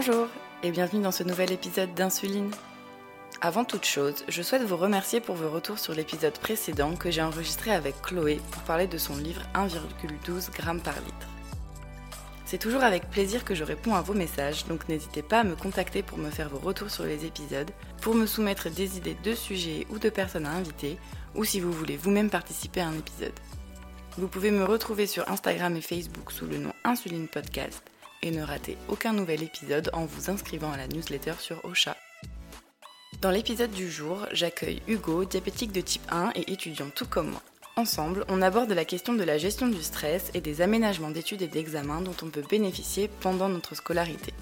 Bonjour et bienvenue dans ce nouvel épisode d'Insuline. Avant toute chose, je souhaite vous remercier pour vos retours sur l'épisode précédent que j'ai enregistré avec Chloé pour parler de son livre 1,12 g par litre. C'est toujours avec plaisir que je réponds à vos messages, donc n'hésitez pas à me contacter pour me faire vos retours sur les épisodes, pour me soumettre des idées de sujets ou de personnes à inviter, ou si vous voulez vous-même participer à un épisode. Vous pouvez me retrouver sur Instagram et Facebook sous le nom Insuline Podcast et ne ratez aucun nouvel épisode en vous inscrivant à la newsletter sur Ocha. Dans l'épisode du jour, j'accueille Hugo, diabétique de type 1 et étudiant tout comme moi. Ensemble, on aborde la question de la gestion du stress et des aménagements d'études et d'examens dont on peut bénéficier pendant notre scolarité.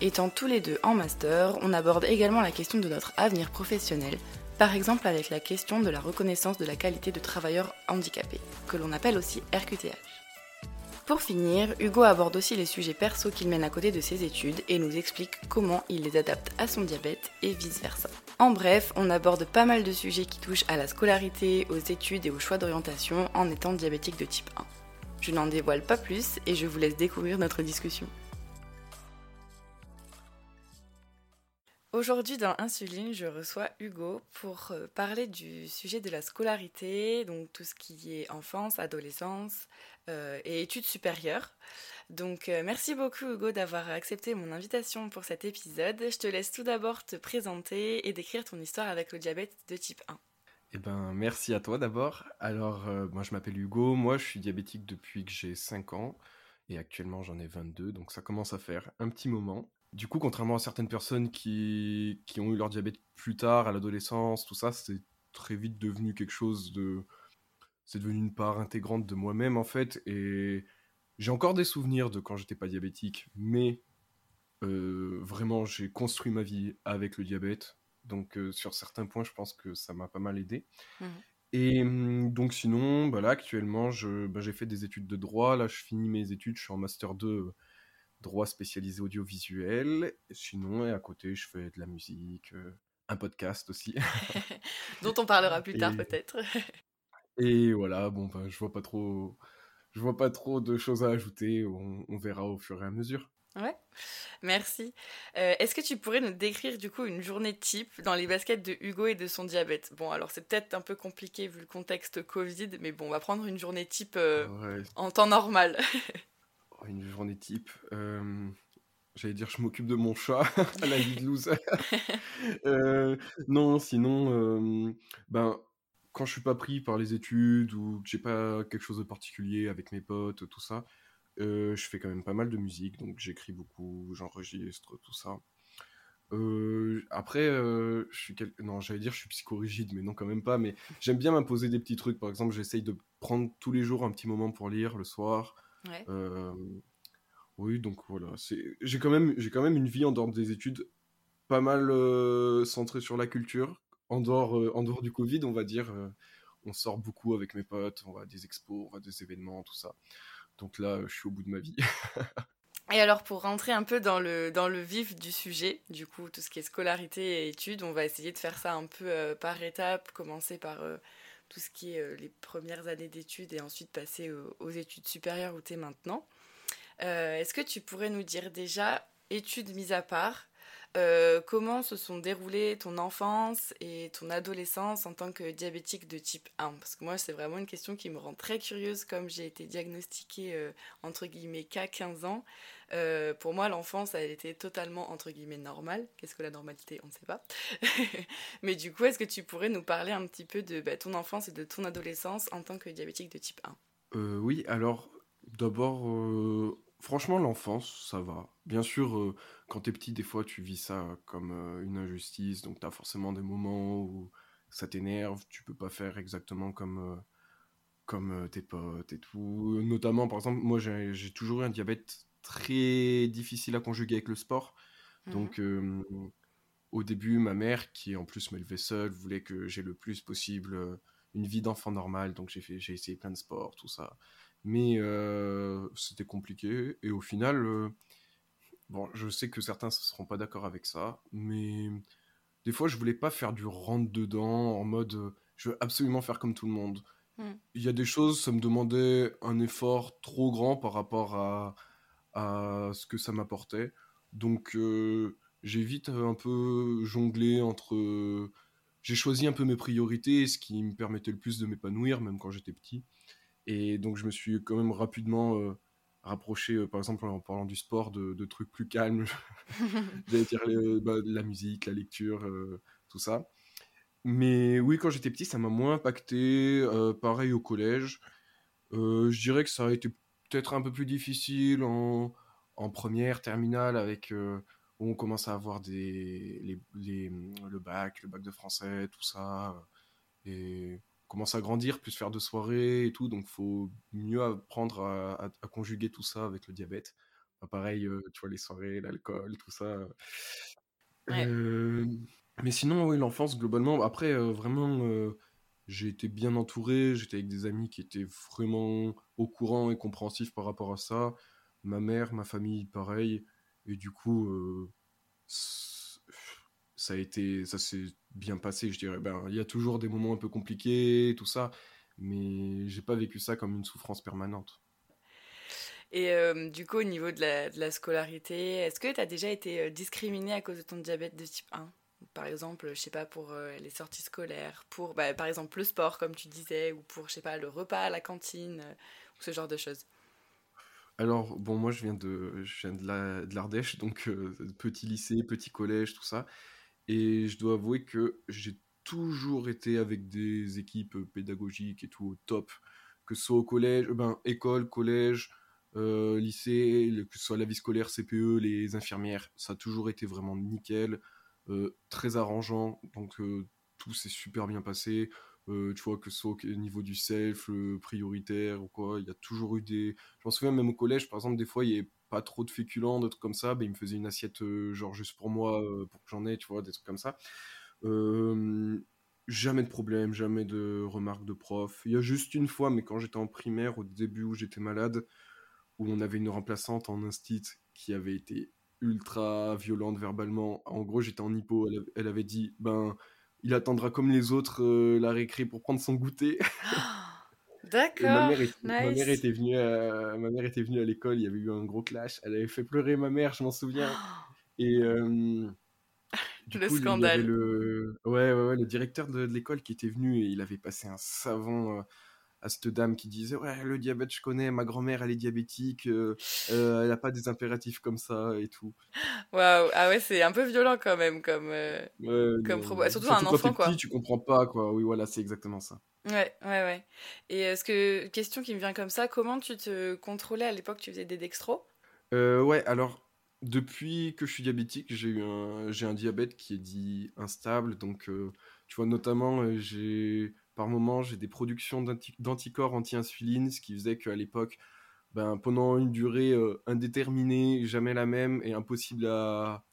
Étant tous les deux en master, on aborde également la question de notre avenir professionnel, par exemple avec la question de la reconnaissance de la qualité de travailleur handicapé, que l'on appelle aussi RQTH. Pour finir, Hugo aborde aussi les sujets perso qu'il mène à côté de ses études et nous explique comment il les adapte à son diabète et vice-versa. En bref, on aborde pas mal de sujets qui touchent à la scolarité, aux études et au choix d'orientation en étant diabétique de type 1. Je n'en dévoile pas plus et je vous laisse découvrir notre discussion. Aujourd'hui dans Insuline, je reçois Hugo pour euh, parler du sujet de la scolarité, donc tout ce qui est enfance, adolescence et études supérieures. Donc euh, merci beaucoup Hugo d'avoir accepté mon invitation pour cet épisode. Je te laisse tout d'abord te présenter et décrire ton histoire avec le diabète de type 1. Eh ben, merci à toi d'abord. Alors, moi je m'appelle Hugo, moi je suis diabétique depuis que j'ai 5 ans et actuellement j'en ai 22, donc ça commence à faire un petit moment. Du coup, contrairement à certaines personnes qui, qui ont eu leur diabète plus tard, à l'adolescence, tout ça, c'est très vite devenu quelque chose de... C'est devenu une part intégrante de moi-même, en fait. Et j'ai encore des souvenirs de quand j'étais pas diabétique, mais euh, vraiment, j'ai construit ma vie avec le diabète. Donc, euh, sur certains points, je pense que ça m'a pas mal aidé. Mmh. Et hum, donc, sinon, bah là, actuellement, bah, j'ai fait des études de droit. Là, je finis mes études, je suis en Master 2 droit spécialisé audiovisuel. Sinon, et à côté, je fais de la musique, euh, un podcast aussi. Dont on parlera plus tard peut-être. Et voilà, bon, ben, je vois pas trop, je vois pas trop de choses à ajouter. On, verra au fur et à mesure. Ouais, merci. Euh, est-ce que tu pourrais nous décrire du coup une journée type dans les baskets de Hugo et de son diabète? Bon, alors c'est peut-être un peu compliqué vu le contexte Covid, mais bon, on va prendre une journée type euh, en temps normal. Oh, une journée type. Euh, j'allais dire, je m'occupe de mon chat à la vie de. Euh, non, sinon, euh, ben, quand je suis pas pris par les études ou que j'ai pas quelque chose de particulier avec mes potes, tout ça, je fais quand même pas mal de musique. Donc j'écris beaucoup, j'enregistre, tout ça. après, je suis non, j'allais dire je suis psychorigide, mais non quand même pas. Mais j'aime bien m'imposer des petits trucs. Par exemple, j'essaye de prendre tous les jours un petit moment pour lire le soir. Euh, oui, donc voilà. J'ai quand, même, quand même une vie en dehors des études pas mal euh, centrée sur la culture. En dehors, euh, en dehors du Covid, on va dire, on sort beaucoup avec mes potes, on va à des expos, on va à des événements, tout ça. Donc là, je suis au bout de ma vie. Et alors pour rentrer un peu dans le, vif du sujet, du coup tout ce qui est scolarité et études, on va essayer de faire ça un peu par étapes, commencer par tout ce qui est euh, les premières années d'études et ensuite passer aux, études supérieures où tu es maintenant. Euh, est-ce que tu pourrais nous dire déjà, études mises à part, euh, comment se sont déroulées ton enfance et ton adolescence en tant que diabétique de type 1 Parce que moi, c'est vraiment une question qui me rend très curieuse, comme j'ai été diagnostiquée entre guillemets qu'à 15 ans. Euh, pour moi, l'enfance, elle était totalement, entre guillemets, normale. Qu'est-ce que la normalité? On ne sait pas. Mais du coup, est-ce que tu pourrais nous parler un petit peu de bah, ton enfance et de ton adolescence en tant que diabétique de type 1 euh, Oui, alors, d'abord, euh, franchement, l'enfance, ça va. Bien sûr, quand t'es petit, des fois, tu vis ça comme une injustice. Donc, t'as forcément des moments où ça t'énerve. Tu peux pas faire exactement comme comme tes potes et tout. Notamment, par exemple, moi j'ai toujours eu un diabète très difficile à conjuguer avec le sport. Mmh Donc, au début, ma mère, qui en plus m'élevait seule, voulait que j'ai le plus possible une vie d'enfant normal. Donc, j'ai, fait, j'ai essayé plein de sports, tout ça. Mais c'était compliqué. Et au final, bon, je sais que certains ne seront pas d'accord avec ça. Mais des fois, je voulais pas faire du rentre-dedans en mode je veux absolument faire comme tout le monde. Mmh. Il y a des choses, ça me demandait un effort trop grand par rapport à, à ce que ça m'apportait. Donc, j'ai vite un peu jonglé entre. J'ai choisi un peu mes priorités, ce qui me permettait le plus de m'épanouir, même quand j'étais petit. Et donc, je me suis quand même rapidement rapproché, par exemple, en parlant du sport, de, trucs plus calmes. J'allais dire bah, la musique, la lecture, tout ça. Mais oui, quand j'étais petit, ça m'a moins impacté. pareil au collège. je dirais que ça a été peut-être un peu plus difficile en, première, terminale, avec où on commence à avoir des, le bac, le bac de français, tout ça. Et commence à grandir, plus faire de soirées et tout. Donc, faut mieux apprendre à, conjuguer tout ça avec le diabète. pareil, tu vois, les soirées, l'alcool, tout ça. mais sinon, oui, l'enfance, globalement, après, vraiment, j'ai été bien entouré. J'étais avec des amis qui étaient vraiment au courant et compréhensifs par rapport à ça. Ma mère, ma famille, pareil. Et du coup, euh, ça a été, ça s'est bien passé, je dirais. Ben, il y a toujours des moments un peu compliqués, tout ça, mais j'ai pas vécu ça comme une souffrance permanente. Et euh, du coup, au niveau de la, de la scolarité, est-ce que tu as déjà été euh, discriminé à cause de ton diabète de type 1 Par exemple, je sais pas, pour les sorties scolaires, pour bah, par exemple le sport, comme tu disais, ou pour, je sais pas, le repas à la cantine, ou ce genre de choses alors, bon, moi, je viens de, je viens de l'Ardèche, donc euh, petit lycée, petit collège, tout ça. Et je dois avouer que j'ai toujours été avec des équipes pédagogiques et tout au top, que ce soit au collège, euh, ben, école, collège, euh, lycée, que ce soit la vie scolaire, CPE, les infirmières, ça a toujours été vraiment nickel, très arrangeant, donc tout s'est super bien passé. Euh, tu vois, que ce soit au niveau du self, prioritaire ou quoi, il y a toujours eu des. Je m'en souviens même au collège, par exemple, des fois, il n'y avait pas trop de féculents, des trucs comme ça, ben, il me faisait une assiette, euh, genre juste pour moi, euh, pour que j'en ai, tu vois, des trucs comme ça. jamais de problème, jamais de remarques de prof. Il y a juste une fois, mais quand j'étais en primaire, au début où j'étais malade, où on avait une remplaçante en instit qui avait été ultra violente verbalement. En gros, j'étais en hypo, elle avait dit, ben il attendra comme les autres euh, la récré pour prendre son goûter. D'accord. Ma, ma, mère était venue à, ma mère était venue à l'école, il y avait eu un gros clash. Elle avait fait pleurer ma mère, je m'en souviens. Et euh, le scandale. le... Ouais, ouais, ouais, le directeur de, l'école qui était venu et il avait passé un savant. Euh, à cette dame qui disait ouais le diabète je connais ma grand-mère elle est diabétique euh, euh, elle n'a pas des impératifs comme ça et tout waouh ah ouais c'est un peu violent quand même comme euh, comme surtout, un enfant quoi petit, tu comprends pas quoi oui voilà c'est exactement ça ouais ouais ouais. Et est-ce que question qui me vient comme ça comment tu te contrôlais à l'époque tu faisais des dextros ouais alors depuis que je suis diabétique j'ai eu un j'ai un diabète qui est dit instable. Donc tu vois notamment j'ai par moment, j'ai des productions d'anticorps anti-insuline, ce qui faisait qu'à l'époque, ben, pendant une durée euh, indéterminée, jamais la même, et impossible à...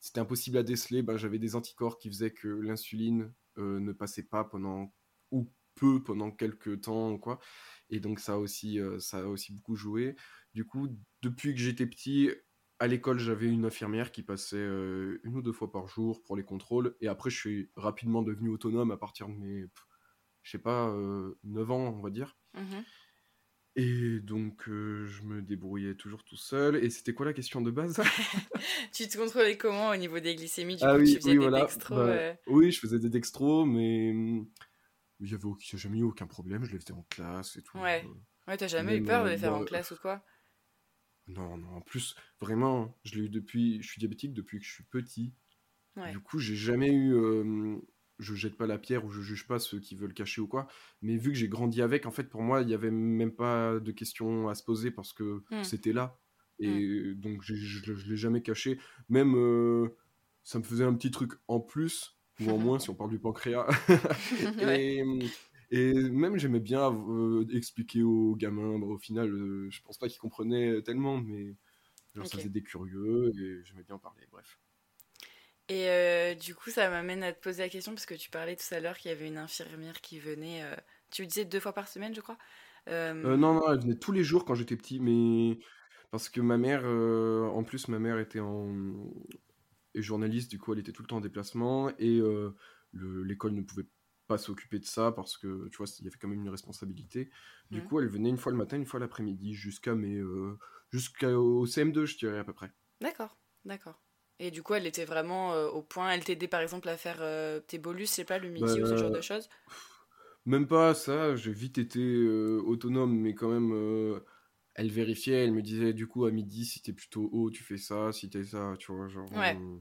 C'était impossible à déceler, ben, j'avais des anticorps qui faisaient que l'insuline euh, ne passait pas pendant... ou peu pendant quelques temps, quoi. Et donc ça a aussi, euh, ça a aussi beaucoup joué. Du coup, depuis que j'étais petit, à l'école, j'avais une infirmière qui passait une ou deux fois par jour pour les contrôles. Et après, je suis rapidement devenu autonome à partir de mes je sais pas, 9 ans, on va dire. Mmh et donc, je me débrouillais toujours tout seul. Et c'était quoi la question de base? Tu te contrôlais comment au niveau des glycémies? Du ah, oui, tu faisais des dextros bah, Oui, je faisais des dextros, mais mmh, il n'y avait jamais eu aucun problème. Je les faisais en classe et tout. Ouais, ouais t'as jamais eu peur de les faire en classe ou quoi? Non, non. En plus, vraiment, je l'ai eu depuis. Je suis diabétique depuis que je suis petit. Du coup, j'ai jamais eu je jette pas la pierre ou je juge pas ceux qui veulent cacher ou quoi. Mais vu que j'ai grandi avec, en fait, pour moi, il y avait même pas de questions à se poser parce que hmm. c'était là. Et hmm. donc, je, je, l'ai jamais caché. Même, euh, ça me faisait un petit truc en plus, ou en moins si on parle du pancréas. et, même, j'aimais bien euh, expliquer aux gamins. Bah, au final, euh, je pense pas qu'ils comprenaient tellement, mais ça faisait des curieux et j'aimais bien parler. Bref. Et euh, du coup, ça m'amène à te poser la question, parce que tu parlais tout à l'heure qu'il y avait une infirmière qui venait, euh, tu disais deux fois par semaine, je crois Non, non, elle venait tous les jours quand j'étais petit, mais parce que ma mère, en plus, ma mère était en... journaliste, du coup, elle était tout le temps en déplacement, et l'école ne pouvait pas s'occuper de ça, parce que, tu vois, il y avait quand même une responsabilité. Du mmh. coup, elle venait une fois le matin, une fois l'après-midi, jusqu'à mes... jusqu'au CM2, je dirais, à peu près. D'accord. D'accord. Et du coup, elle était vraiment au point. Elle t'aidait par exemple à faire tes bolus, c'est pas le midi ou ce genre de Bah, choses? même pas ça, j'ai vite été euh, autonome, mais quand même, euh, elle vérifiait, elle me disait du coup à midi si t'es plutôt haut, tu fais ça, si t'es ça, tu vois, genre, Ouais, euh,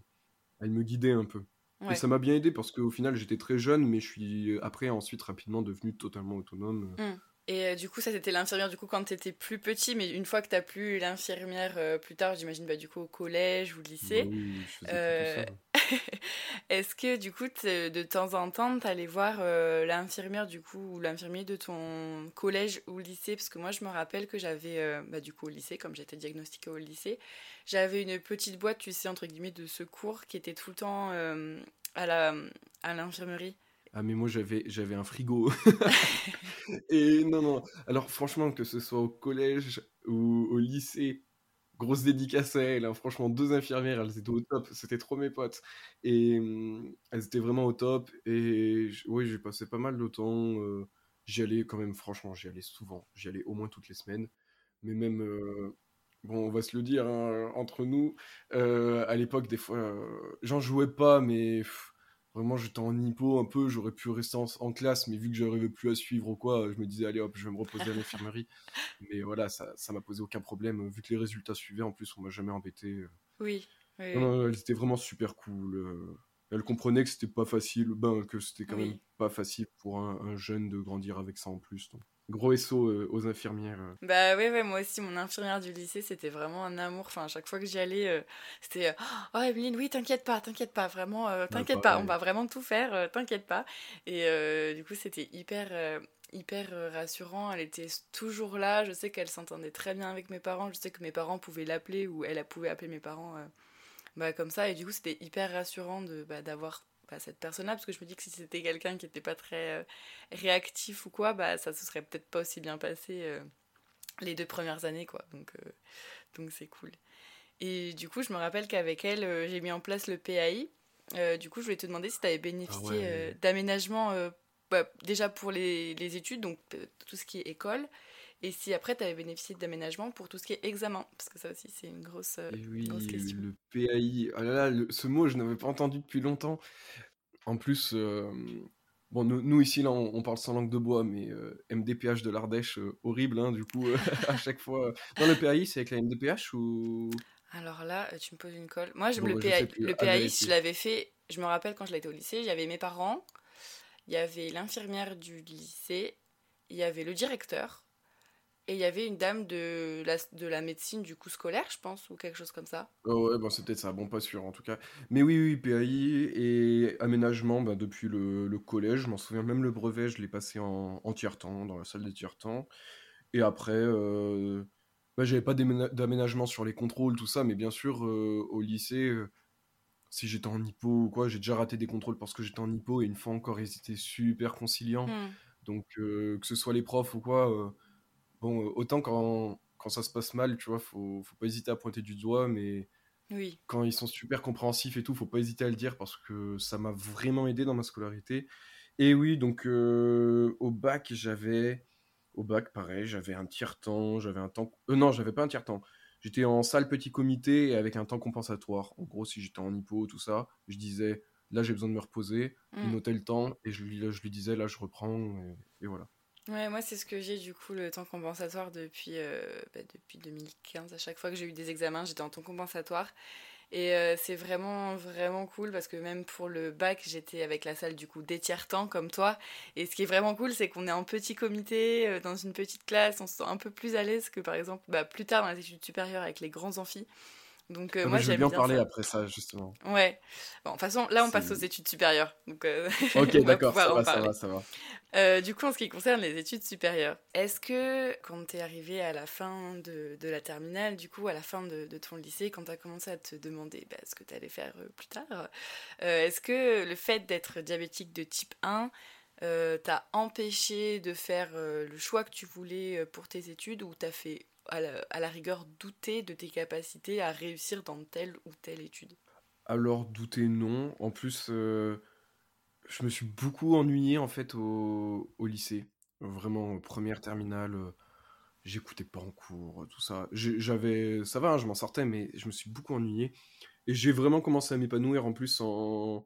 elle me guidait un peu. Et ça m'a bien aidé parce qu'au final, j'étais très jeune, mais je suis euh, après, ensuite, rapidement devenu totalement autonome. Hmm. Et euh, du coup, ça c'était l'infirmière du coup quand t'étais plus petit, mais une fois que t'as plus l'infirmière euh, plus tard, j'imagine bah du coup au collège ou au Bah lycée. oui, plutôt euh. Est-ce que du coup de temps en temps t'allais voir l'infirmière du coup ou l'infirmier de ton collège ou lycée? Parce que moi je me rappelle que j'avais bah du coup au lycée, comme j'étais diagnostiquée au lycée, j'avais une petite boîte, tu sais, entre guillemets, de secours qui était tout le temps à la à l'infirmerie. Ah, mais moi, j'avais, j'avais un frigo. Et non, non. Alors, franchement, que ce soit au collège ou au lycée, grosse dédicace à elles. hein. Franchement, deux infirmières, elles étaient au top. C'était trop mes potes. Et hum, elles étaient vraiment au top. Et oui, j'ai passé pas mal de temps. euh, j'y allais quand même, franchement, j'y allais souvent. J'y allais au moins toutes les semaines. Mais même, euh, bon, on va se le dire hein, entre nous, euh, à l'époque, des fois, j'en jouais pas, mais pff, vraiment, j'étais en hypo un peu. J'aurais pu rester en, en classe, mais vu que j'arrivais plus à suivre ou quoi, je me disais, allez hop, je vais me reposer à l'infirmerie. Mais voilà, ça, ça m'a posé aucun problème. Vu que les résultats suivaient, en plus, on m'a jamais embêté. Oui, oui, Non, oui. non, elles étaient vraiment super cool. euh. Elles comprenaient que c'était pas facile, ben, que c'était quand même pas facile pour un, un jeune de grandir avec ça en plus. donc. Gros SO euh, aux infirmières. euh. Bah ouais, ouais, moi aussi, mon infirmière du lycée, c'était vraiment un amour. Enfin, à chaque fois que j'y allais, euh, c'était Oh, Emeline, oui, t'inquiète pas, t'inquiète pas, vraiment, t'inquiète pas, on va vraiment tout faire, t'inquiète pas. Et du coup, c'était hyper, hyper rassurant. Elle était toujours là. Je sais qu'elle s'entendait très bien avec mes parents. Je sais que mes parents pouvaient l'appeler ou elle pouvait appeler mes parents euh, bah, comme ça. Et du coup, c'était hyper rassurant de, bah, d'avoir cette personne-là. Parce que je me dis que si c'était quelqu'un qui n'était pas très euh, réactif ou quoi, bah, ça se serait peut-être pas aussi bien passé. euh, les deux premières années, quoi. Donc, euh, donc c'est cool. Et du coup, je me rappelle qu'avec elle, j'ai mis en place le PAI. Du coup, je voulais te demander si tu avais Ah bénéficié euh, ouais. d'aménagement euh, bah, déjà pour les, les études, donc tout ce qui est école, et si après tu avais bénéficié d'aménagement pour tout ce qui est examen, parce que ça aussi c'est une grosse, euh, Et grosse oui, question. le PAI. Ah là là, le- ce mot, je n'avais pas entendu depuis longtemps. En plus, euh, bon, nous, nous, ici, là, on, on parle sans langue de bois, mais euh, MDPH de l'Ardèche, euh, horrible, hein, du coup, euh, à chaque fois. Dans le PAI, c'est avec la MDPH ou? Alors là, euh, tu me poses une colle. Moi, Bon, le bah, PAI, le à PAI, je l'avais fait, je me rappelle quand je l'étais au lycée, il y avait mes parents, il y avait l'infirmière du lycée, il y avait le directeur, et il y avait une dame de la, de la médecine du coup scolaire, je pense, ou quelque chose comme ça. Oh ouais, bon, c'est peut-être ça, bon, pas sûr en tout cas. Mais oui, oui, PAI et aménagement bah, depuis le, le collège, je m'en souviens, même le brevet, je l'ai passé en, en tiers-temps, dans la salle de tiers-temps. Et après, euh, bah, j'avais pas d'aména- d'aménagement sur les contrôles, tout ça, mais bien sûr, euh, au lycée, euh, si j'étais en hypo ou quoi, j'ai déjà raté des contrôles parce que j'étais en hypo, et une fois encore, ils étaient super conciliants. Hmm, Donc, euh, que ce soit les profs ou quoi, bon, euh, autant quand, quand ça se passe mal, tu vois, faut, faut pas hésiter à pointer du doigt, mais Oui, quand ils sont super compréhensifs et tout, faut pas hésiter à le dire parce que ça m'a vraiment aidé dans ma scolarité. Et oui, donc euh, au bac, j'avais au bac pareil, j'avais un tiers-temps, j'avais un temps euh, non, j'avais pas un tiers-temps. J'étais en salle petit comité et avec un temps compensatoire. En gros, si j'étais en hypo tout ça, je disais là j'ai besoin de me reposer, il hmm. notait le temps et je lui, je lui disais là je reprends et, et voilà. Ouais, moi c'est ce que j'ai du coup le temps compensatoire depuis, euh, bah, depuis 2015. À chaque fois que j'ai eu des examens, j'étais en temps compensatoire. Et euh, c'est vraiment, vraiment cool parce que même pour le bac, j'étais avec la salle du coup des tiers-temps comme toi. Et ce qui est vraiment cool, c'est qu'on est en petit comité, euh, dans une petite classe, on se sent un peu plus à l'aise que par exemple bah, plus tard dans les études supérieures avec les grands amphis. Donc euh, moi j'aime bien bien parler ça. après ça justement. Ouais. Bon, de toute façon, là on passe aux études supérieures. Donc euh, Ok, d'accord, ça ça va, ça va. Euh, du coup, en ce qui concerne les études supérieures, est-ce que quand tu es arrivé à la fin de, de la terminale, du coup, à la fin de, de ton lycée, quand tu as commencé à te demander bah, ce que tu allais faire plus tard, est-ce que le fait d'être diabétique de type 1 euh, t'a empêché de faire le choix que tu voulais pour tes études ou t'as fait à la, rigueur douter de tes capacités à réussir dans telle ou telle étude Alors, douter, non. En plus, euh, je me suis beaucoup ennuyé en fait au, lycée. Vraiment, première terminale, euh, j'écoutais pas en cours, tout ça. J'avais, ça va, hein, je m'en sortais, mais je me suis beaucoup ennuyé. et j'ai vraiment commencé à m'épanouir en plus aux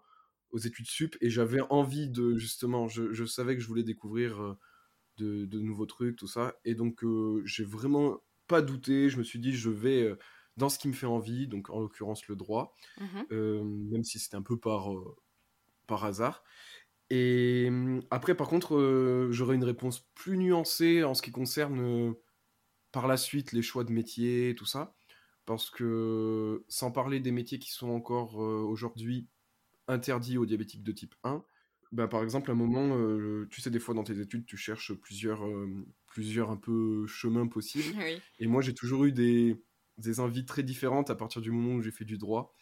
études sup et j'avais envie de justement, je, savais que je voulais découvrir euh, de, nouveaux trucs, tout ça. Et donc euh, j'ai vraiment pas douté, je me suis dit je vais euh, dans ce qui me fait envie, donc en l'occurrence le droit, mmh même si c'était un peu par, par hasard. Et après par contre j'aurais une réponse plus nuancée en ce qui concerne par la suite les choix de métier, tout ça. Parce que sans parler des métiers qui sont encore aujourd'hui interdit aux diabétiques de type 1. Bah, par exemple, à un moment, euh, tu sais, des fois dans tes études, tu cherches plusieurs, euh, plusieurs un peu chemins possibles. Et moi, j'ai toujours eu des, des envies très différentes à partir du moment où j'ai fait du droit.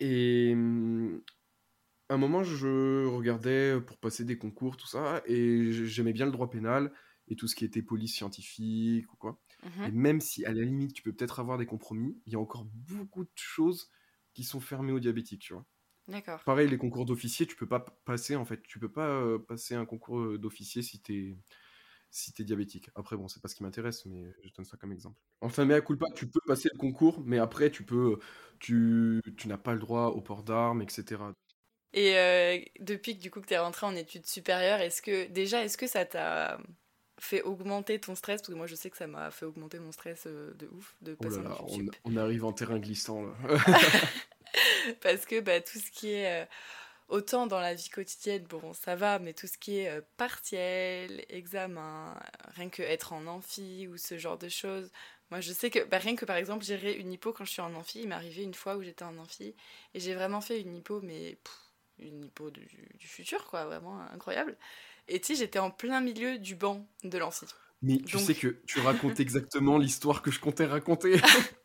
Et hum, à un moment, je regardais pour passer des concours, tout ça, et j'aimais bien le droit pénal et tout ce qui était police scientifique ou quoi. Mmh et même si à la limite, tu peux peut-être avoir des compromis, il y a encore beaucoup de choses qui sont fermées aux diabétiques, tu vois. D'accord. Pareil, les concours d'officier, tu peux pas passer en fait, tu peux pas euh, passer un concours euh, d'officier si t'es si es diabétique. Après, bon, c'est pas ce qui m'intéresse, mais je donne ça comme exemple. Enfin, mais à pas, tu peux passer le concours, mais après, tu peux, tu, tu n'as pas le droit au port d'armes, etc. Et euh, depuis que du coup que tu es rentré en études supérieures, est-ce que déjà, est-ce que ça t'a fait augmenter ton stress? Parce que moi, je sais que ça m'a fait augmenter mon stress de ouf de oh passer là là, on, on, arrive en terrain glissant là. Parce que bah, tout ce qui est. Euh, autant dans la vie quotidienne, bon, ça va, mais tout ce qui est euh, partiel, examen, rien que être en amphi ou ce genre de choses. Moi, je sais que, bah, rien que par exemple, gérer une hypo quand je suis en amphi, il m'est arrivé une fois où j'étais en amphi et j'ai vraiment fait une hypo, mais une hypo du, futur, quoi, vraiment incroyable. Et tu sais, j'étais en plein milieu du banc de l'amphi. Mais tu sais que tu racontes exactement l'histoire que je comptais raconter.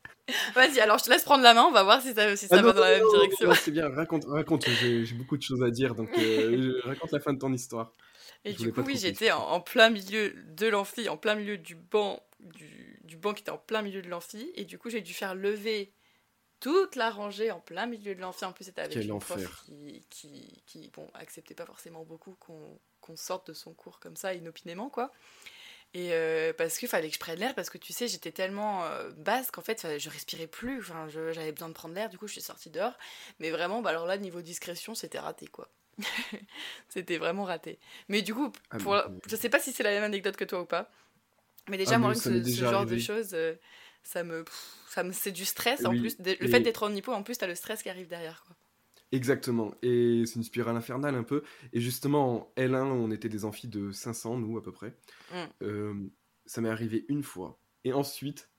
Vas-y, alors je te laisse prendre la main, on va voir si ça, si ça ah va dans la même direction. C'est bien, raconte, raconte j'ai beaucoup de choses à dire, donc euh, raconte la fin de ton histoire. Et du coup, oui, j'étais en, plein milieu de l'amphi, en plein milieu du banc, du, du, banc qui était en plein milieu de l'amphi, et du coup, j'ai dû faire lever toute la rangée en plein milieu de l'amphi. En plus, c'était avec Quel une prof qui, qui, qui, bon, acceptait pas forcément beaucoup qu'on sorte de son cours comme ça, inopinément, quoi. Et euh, parce qu'il fallait que je prenne l'air, parce que tu sais, j'étais tellement euh, basse qu'en fait, je respirais plus. Enfin, j'avais besoin de prendre l'air, du coup, je suis sortie dehors. Mais vraiment, bah, alors là, niveau discrétion, c'était raté, quoi. c'était vraiment raté. Mais du coup, ah, pour... je sais pas si c'est la même anecdote que toi ou pas. Mais déjà, ah, moi, ce, genre de choses, euh, ça me. Ça me c'est du stress en plus. Le fait d'être en hypo, en plus, t'as le stress qui arrive derrière, quoi. Exactement. Et c'est une spirale infernale un peu. Et justement, en L1, on était des amphis de 500, nous, à peu près. Mm. Euh, ça m'est arrivé une fois. Et ensuite,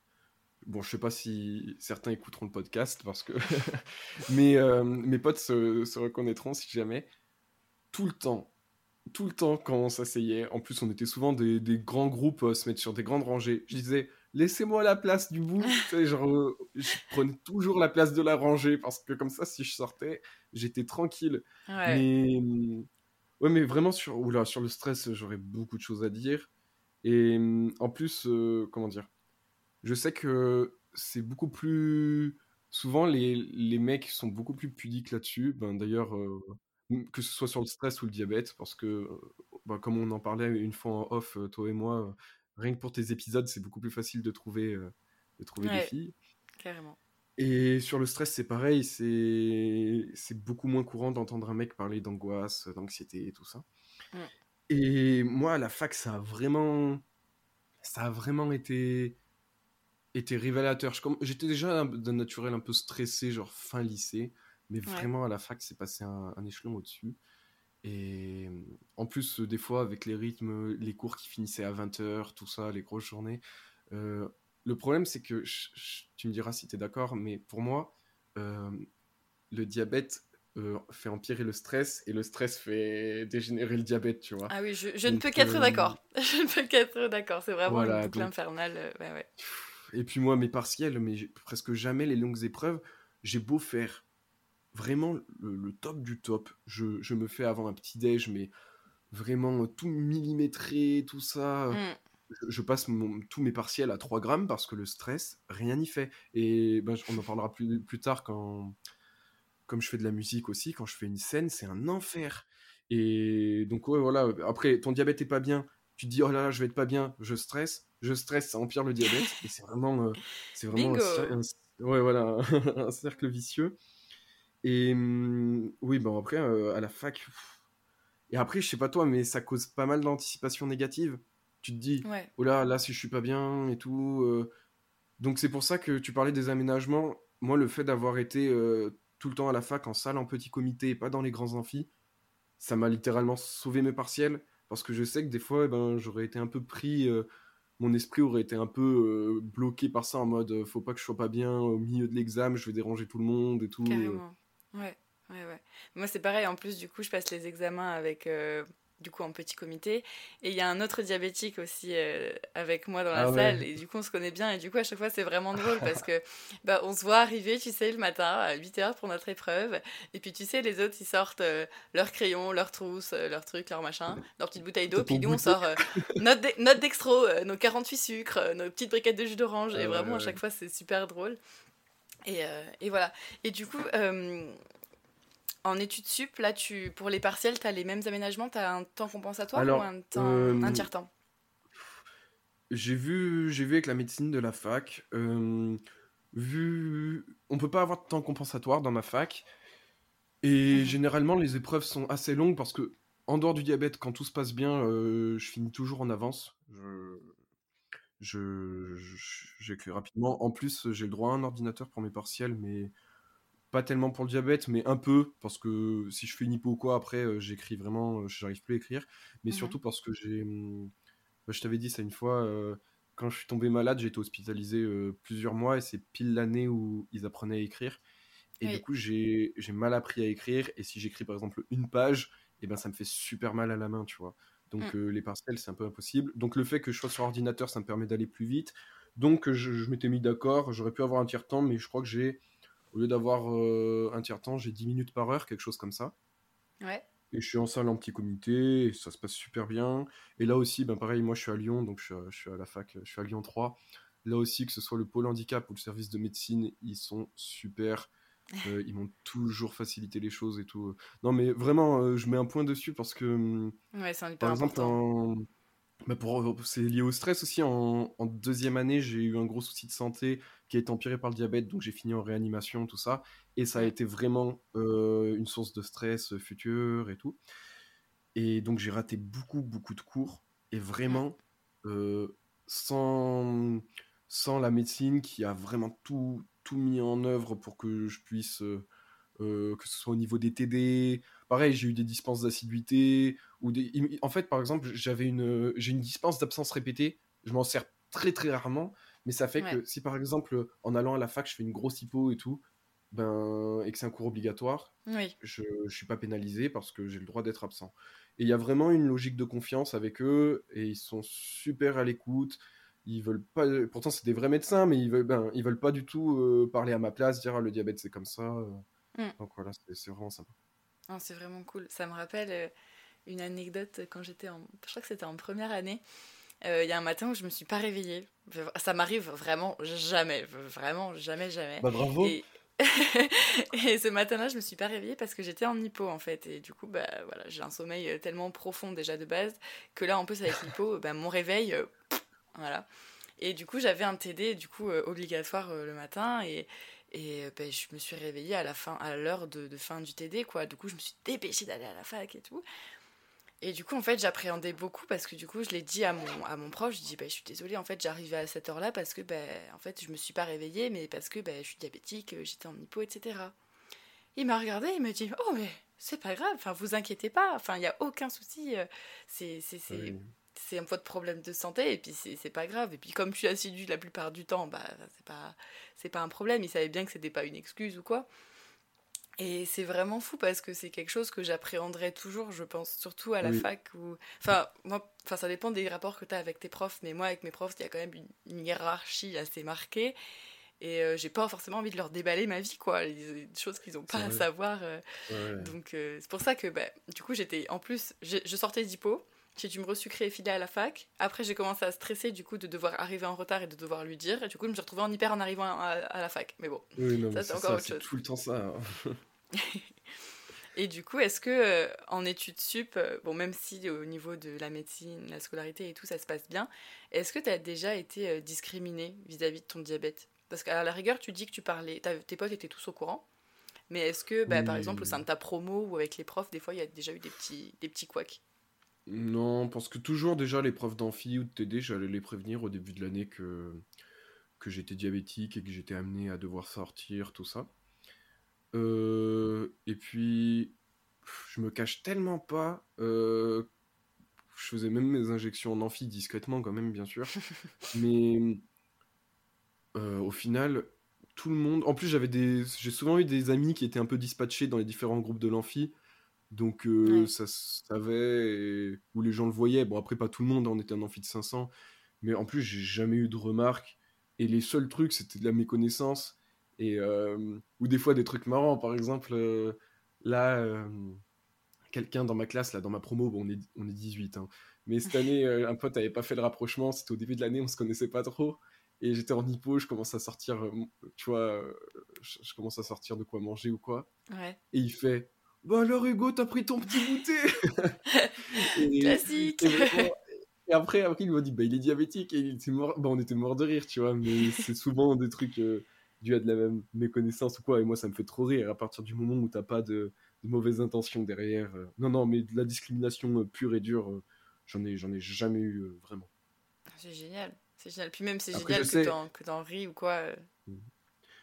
bon, je sais pas si certains écouteront le podcast, parce que... Mais euh, mes potes se, reconnaîtront si jamais. Tout le temps, tout le temps, quand on s'asseyait, en plus, on était souvent des, des grands groupes, euh, se mettre sur des grandes rangées, je disais laissez-moi la place du bout. genre, je prenais toujours la place de la rangée parce que comme ça, si je sortais, j'étais tranquille. Mais, ouais, mais vraiment sur, oula, sur le stress, j'aurais beaucoup de choses à dire. Et en plus, euh, comment dire, je sais que c'est beaucoup plus. Souvent, les, les mecs sont beaucoup plus pudiques là-dessus. Ben, D'ailleurs, euh, que ce soit sur le stress ou le diabète, parce que, ben, comme on en parlait une fois en off, toi et moi, rien que pour tes épisodes, c'est beaucoup plus facile de trouver, euh, de trouver des filles. Carrément. Et sur le stress, c'est pareil, c'est beaucoup moins courant d'entendre un mec parler d'angoisse, d'anxiété et tout ça. Et moi, à la fac, ça a vraiment, ça a vraiment été, été révélateur. J'étais déjà d'un naturel un peu stressé, genre fin lycée, mais vraiment à la fac, c'est passé un, un échelon au-dessus. Et en plus, des fois, avec les rythmes, les cours qui finissaient à 20h, tout ça, les grosses journées. Euh, le problème, c'est que, tu me diras si tu es d'accord, mais pour moi, euh, le diabète euh, fait empirer le stress et le stress fait dégénérer le diabète, tu vois. Ah oui, je, ne peux qu'être d'accord. Je ne peux qu'être d'accord. C'est vraiment voilà, une boucle infernale. Ouais, ouais. Et puis moi, mes partiels, mais presque jamais les longues épreuves, j'ai beau faire vraiment le, top du top. Je, je, me fais avant un petit déj, mais vraiment tout millimétré, tout ça. Mm. Je, passe tous mes partiels à 3 grammes parce que le stress, rien n'y fait. Et ben, on en parlera plus, plus tard quand, comme je fais de la musique aussi, quand je fais une scène, c'est un enfer. Et donc, ouais, voilà. Après, ton diabète est pas bien. Tu te dis, oh là là, je vais être pas bien, je stresse. Je stresse, ça empire le diabète. et c'est vraiment, euh, c'est vraiment Ouais, voilà, un cercle vicieux. Et mmh, oui, bon, après, à la fac. Et après, je sais pas toi, mais ça cause pas mal d'anticipation négative. Tu te dis, oh là, là, si je suis pas bien et tout. Donc, c'est pour ça que tu parlais des aménagements. Moi, le fait d'avoir été tout le temps à la fac en salle en petit comité et pas dans les grands amphis, ça m'a littéralement sauvé mes partiels. Parce que je sais que des fois, eh ben, j'aurais été un peu pris mon esprit aurait été un peu bloqué par ça en mode faut pas que je sois pas bien au milieu de l'examen, je vais déranger tout le monde et tout. Carrément. Ouais, ouais, ouais. Moi c'est pareil, en plus du coup je passe les examens avec du coup en petit comité. Et il y a un autre diabétique aussi euh, avec moi dans la ah salle. Et du coup, on se connaît bien. Et du coup, à chaque fois, c'est vraiment drôle parce que bah, on se voit arriver, tu sais, le matin à 8h pour notre épreuve. Et puis, tu sais, les autres, ils sortent euh, leurs crayons, leurs trousses, euh, leurs trucs, leurs machins, leurs petites bouteilles d'eau. Puis nous, on sort notre, notre dextro, nos 48 sucres, nos petites briquettes de jus d'orange. et vraiment, à chaque fois, c'est super drôle. Et, et, voilà. Et du coup, en études sup, là, tu, pour les partiels, tu as les mêmes aménagements Tu as un temps compensatoire ou un, temps, euh, tiers-temps? J'ai vu, j'ai vu avec la médecine de la fac. Euh, vu, on peut pas avoir de temps compensatoire dans ma fac. Et mhm. généralement, les épreuves sont assez longues parce que, en dehors du diabète, quand tout se passe bien, euh, je finis toujours en avance. Je, j'écris rapidement. En plus, j'ai le droit à un ordinateur pour mes partiels, mais pas tellement pour le diabète, mais un peu, parce que si je fais une hypo ou quoi, après, euh, j'écris vraiment, euh, j'arrive plus à écrire. Mais surtout parce que j'ai. Hum, bah, je t'avais dit ça une fois, euh, quand je suis tombé malade, j'ai été hospitalisé plusieurs mois et c'est pile l'année où ils apprenaient à écrire. Et du coup, j'ai mal appris à écrire. Et si j'écris par exemple une page, et eh ben, ça me fait super mal à la main, tu vois. Donc mmh. les partiels, c'est un peu impossible. Donc le fait que je sois sur ordinateur, ça me permet d'aller plus vite. Donc je, je m'étais mis d'accord, j'aurais pu avoir un tiers temps, mais je crois que j'ai au lieu d'avoir euh, un tiers-temps, j'ai 10 minutes par heure, quelque chose comme ça. Ouais. Et je suis en salle en petit comité, et ça se passe super bien. Et là aussi, ben pareil, moi je suis à Lyon, donc je suis à, la fac, je suis à Lyon 3. Là aussi, que ce soit le pôle handicap ou le service de médecine, ils sont super. Euh, ils m'ont toujours facilité les choses et tout. Non, mais vraiment, euh, je mets un point dessus parce que. Hum, ouais, c'est Par exemple, en, bah, pour, c'est lié au stress aussi. En, deuxième année, j'ai eu un gros souci de santé qui a été empiré par le diabète, donc j'ai fini en réanimation, tout ça. Et ça a été vraiment euh, une source de stress futur et tout. Et donc j'ai raté beaucoup, beaucoup de cours. Et vraiment, euh, sans, sans la médecine qui a vraiment tout, tout mis en œuvre pour que je puisse, euh, que ce soit au niveau des TD, pareil, j'ai eu des dispenses d'assiduité. ou des... En fait, par exemple, j'avais une, j'ai une dispense d'absence répétée. Je m'en sers très très rarement, mais ça fait que si par exemple, en allant à la fac, je fais une grosse hypo et tout, ben, et que c'est un cours obligatoire, je ne suis pas pénalisé parce que j'ai le droit d'être absent. Et il y a vraiment une logique de confiance avec eux, et ils sont super à l'écoute. Ils veulent pas, pourtant c'est des vrais médecins, mais ils veulent, ben, ils veulent pas du tout euh, parler à ma place, dire ah, le diabète c'est comme ça. Euh. Mm. Donc voilà, c'est vraiment sympa c'est vraiment cool. Ça me rappelle euh, une anecdote quand j'étais en. Je crois que c'était en première année. Euh, il y a un matin où je me suis pas réveillée. Ça m'arrive vraiment jamais. Vraiment jamais, jamais. Bah, bravo! Et... ce matin-là, je me suis pas réveillée parce que j'étais en hypo en fait. Et du coup, bah voilà, j'ai un sommeil euh, tellement profond déjà de base que là, en plus avec l'hypo, bah, mon réveil, voilà. Et du coup, j'avais un TD du coup obligatoire le matin et, et euh, ben, je me suis réveillée à la fin, à l'heure de, fin du TD, quoi. Du coup, je me suis dépêchée d'aller à la fac et tout. Et du coup, en fait, j'appréhendais beaucoup parce que du coup, je l'ai dit à mon, à mon prof, je dis, bah, je suis désolée, en fait, j'arrivais à cette heure-là parce que, ben, en fait, je me suis pas réveillée, mais parce que ben, je suis diabétique, euh, j'étais en hypo, etc. Il m'a regardé, il me dit, oh, mais c'est pas grave, enfin, vous inquiétez pas, enfin, il n'y a aucun souci, euh, c'est c'est un de problème de santé et puis c'est pas grave. Et puis comme je suis assidu la plupart du temps, bah c'est pas, pas un problème. Il savait bien que c'était pas une excuse ou quoi. Et c'est vraiment fou parce que c'est quelque chose que j'appréhenderais toujours, je pense, surtout à la fac. Où... Enfin, moi, enfin, ça dépend des rapports que tu as avec tes profs, mais moi, avec mes profs, il y a quand même une, hiérarchie assez marquée. Et euh, j'ai pas forcément envie de leur déballer ma vie, quoi. Des choses qu'ils ont pas à savoir. Euh. Donc, euh, c'est pour ça que, bah, du coup, j'étais. En plus, je sortais d'hypo. J'ai dû me resucrer et filer à la fac. Après, j'ai commencé à stresser du coup de devoir arriver en retard et de devoir lui dire. Et du coup, je me suis retrouvée en hyper en arrivant à, la fac. Mais bon, ça c'est encore autre chose. tout le temps ça. Hein. et du coup, est-ce que euh, en études sup, euh, bon, même si au niveau de la médecine, la scolarité et tout, ça se passe bien, est-ce que tu as déjà été euh, discriminée vis-à-vis de ton diabète? Parce qu'à la rigueur, tu dis que tu parlais, tes potes étaient tous au courant. Mais est-ce que, bah, par exemple, au sein de ta promo ou avec les profs, des fois, il y a déjà eu des petits, des petits couacs? Non, parce que toujours, déjà, les profs d'amphi ou de TD, j'allais les prévenir au début de l'année que, que j'étais diabétique et que j'étais amené à devoir sortir, tout ça. Euh, et puis, je me cache tellement pas. Euh, je faisais même mes injections en amphi discrètement, quand même, bien sûr. Mais euh, au final, tout le monde. En plus, j'avais des. J'ai souvent eu des amis qui étaient un peu dispatchés dans les différents groupes de l'amphi. Donc, ça se savait. Où les gens le voyaient. Bon, après, pas tout le monde, on était un amphi de 500. Mais en plus, j'ai jamais eu de remarques. Et les seuls trucs, c'était de la méconnaissance. Et, ou des fois des trucs marrants. Par exemple, là, quelqu'un dans ma classe, là, dans ma promo, bon, on, est, on est 18, hein, mais cette année, un pote n'avait pas fait le rapprochement, c'était au début de l'année, on se connaissait pas trop, et j'étais en hypo, je commence à sortir, tu vois, je, commence à sortir de quoi manger ou quoi, ouais. et il fait, bah alors Hugo, t'as pris ton petit goûter Classique et, après, après, il m'a dit, bah il est diabétique, et il était mort, bah, on était mort de rire, tu vois, mais c'est souvent des trucs dus à de la même méconnaissance ou quoi, et moi ça me fait trop rire, à partir du moment où t'as pas de de mauvaises intentions derrière. Euh. Non, non, mais de la discrimination euh, pure et dure, euh, j'en ai, j'en ai jamais eu vraiment. C'est génial, c'est génial. Puis même, c'est génial que t'en, ris ou quoi. Mmh.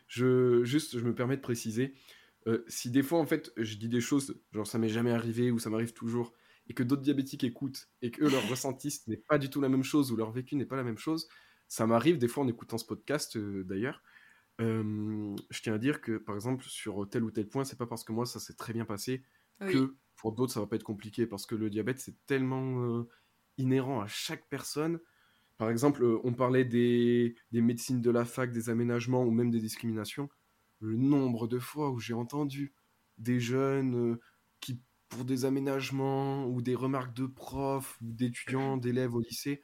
Je, juste, je me permets de préciser, si des fois, en fait, je dis des choses, genre ça m'est jamais arrivé ou ça m'arrive toujours, et que d'autres diabétiques écoutent, et que eux, leur ressenti n'est pas du tout la même chose, ou leur vécu n'est pas la même chose, ça m'arrive des fois en écoutant ce podcast, d'ailleurs, je tiens à dire que, par exemple, sur tel ou tel point, c'est pas parce que moi ça s'est très bien passé que pour d'autres ça va pas être compliqué parce que le diabète c'est tellement inhérent à chaque personne. Par exemple, on parlait des, des, médecines de la fac, des aménagements ou même des discriminations. Le nombre de fois où j'ai entendu des jeunes qui, pour des aménagements ou des remarques de profs ou d'étudiants, d'élèves au lycée,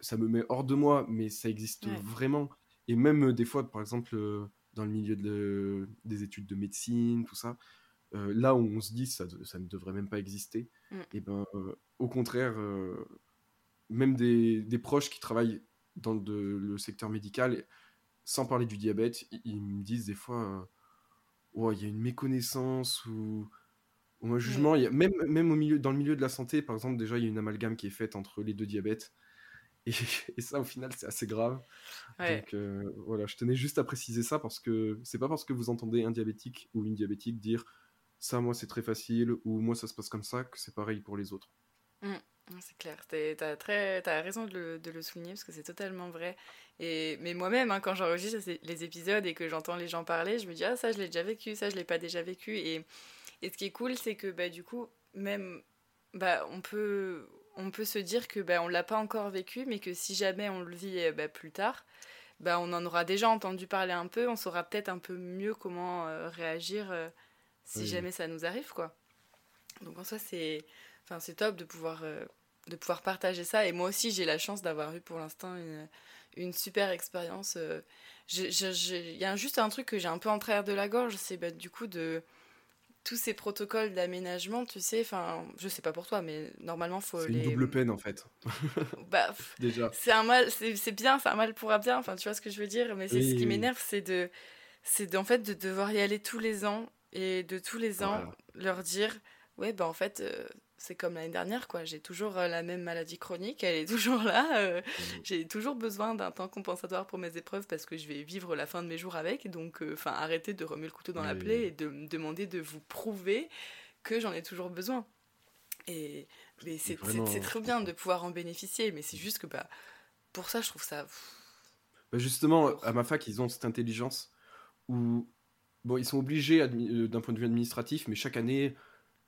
ça me met hors de moi, mais ça existe vraiment. Et même euh, des fois, par exemple, euh, dans le milieu de, des études de médecine, tout ça, euh, là où on se dit ça, ça ne devrait même pas exister, mm. et ben au contraire, même des, des, proches qui travaillent dans le secteur médical, sans parler du diabète, ils, me disent des fois, il y a une méconnaissance ou, un jugement. Il y a, même même au milieu, dans le milieu de la santé, par exemple, déjà il y a une amalgame qui est faite entre les deux diabètes. Et, ça, au final, c'est assez grave. Donc euh, voilà, je tenais juste à préciser ça parce que c'est pas parce que vous entendez un diabétique ou une diabétique dire ça, moi, c'est très facile ou moi, ça se passe comme ça, que c'est pareil pour les autres. Mmh. C'est clair, tu as raison de le, de le, souligner parce que c'est totalement vrai. Et, mais moi-même, hein, quand j'enregistre les épisodes et que j'entends les gens parler, je me dis, ah ça je l'ai déjà vécu, ça je l'ai pas déjà vécu. Et, et ce qui est cool, c'est que bah, du coup, même, bah, on peut, on peut se dire que bah, on l'a pas encore vécu, mais que si jamais on le vit euh, bah, plus tard, bah, on en aura déjà entendu parler un peu, on saura peut-être un peu mieux comment euh, réagir euh, si jamais ça nous arrive, quoi. Donc en soi, c'est, enfin, top de pouvoir, de pouvoir partager ça. Et moi aussi, j'ai la chance d'avoir eu pour l'instant une, une super expérience. Il y a juste un truc que j'ai un peu en travers de la gorge, c'est bah, du coup de tous ces protocoles d'aménagement, tu sais, enfin, je sais pas pour toi, mais normalement, faut C'est une double peine, en fait. bah, déjà. C'est un mal, c'est bien, c'est un mal pour un bien, enfin, tu vois ce que je veux dire, mais c'est ce qui m'énerve, c'est de, c'est en fait de devoir y aller tous les ans et de tous les ans leur dire, ouais, bah en fait, euh, c'est comme l'année dernière, quoi. J'ai toujours euh, la même maladie chronique, elle est toujours là. Euh, mmh. J'ai toujours besoin d'un temps compensatoire pour mes épreuves parce que je vais vivre la fin de mes jours avec. Donc, euh, enfin, arrêtez de remuer le couteau dans la plaie et de me demander de vous prouver que j'en ai toujours besoin. Et mais c'est trop bien de pouvoir en bénéficier, mais c'est juste que bah, pour ça, je trouve ça. Bah, justement, à ma fac, ils ont cette intelligence où bon, ils sont obligés d'un point de vue administratif, mais chaque année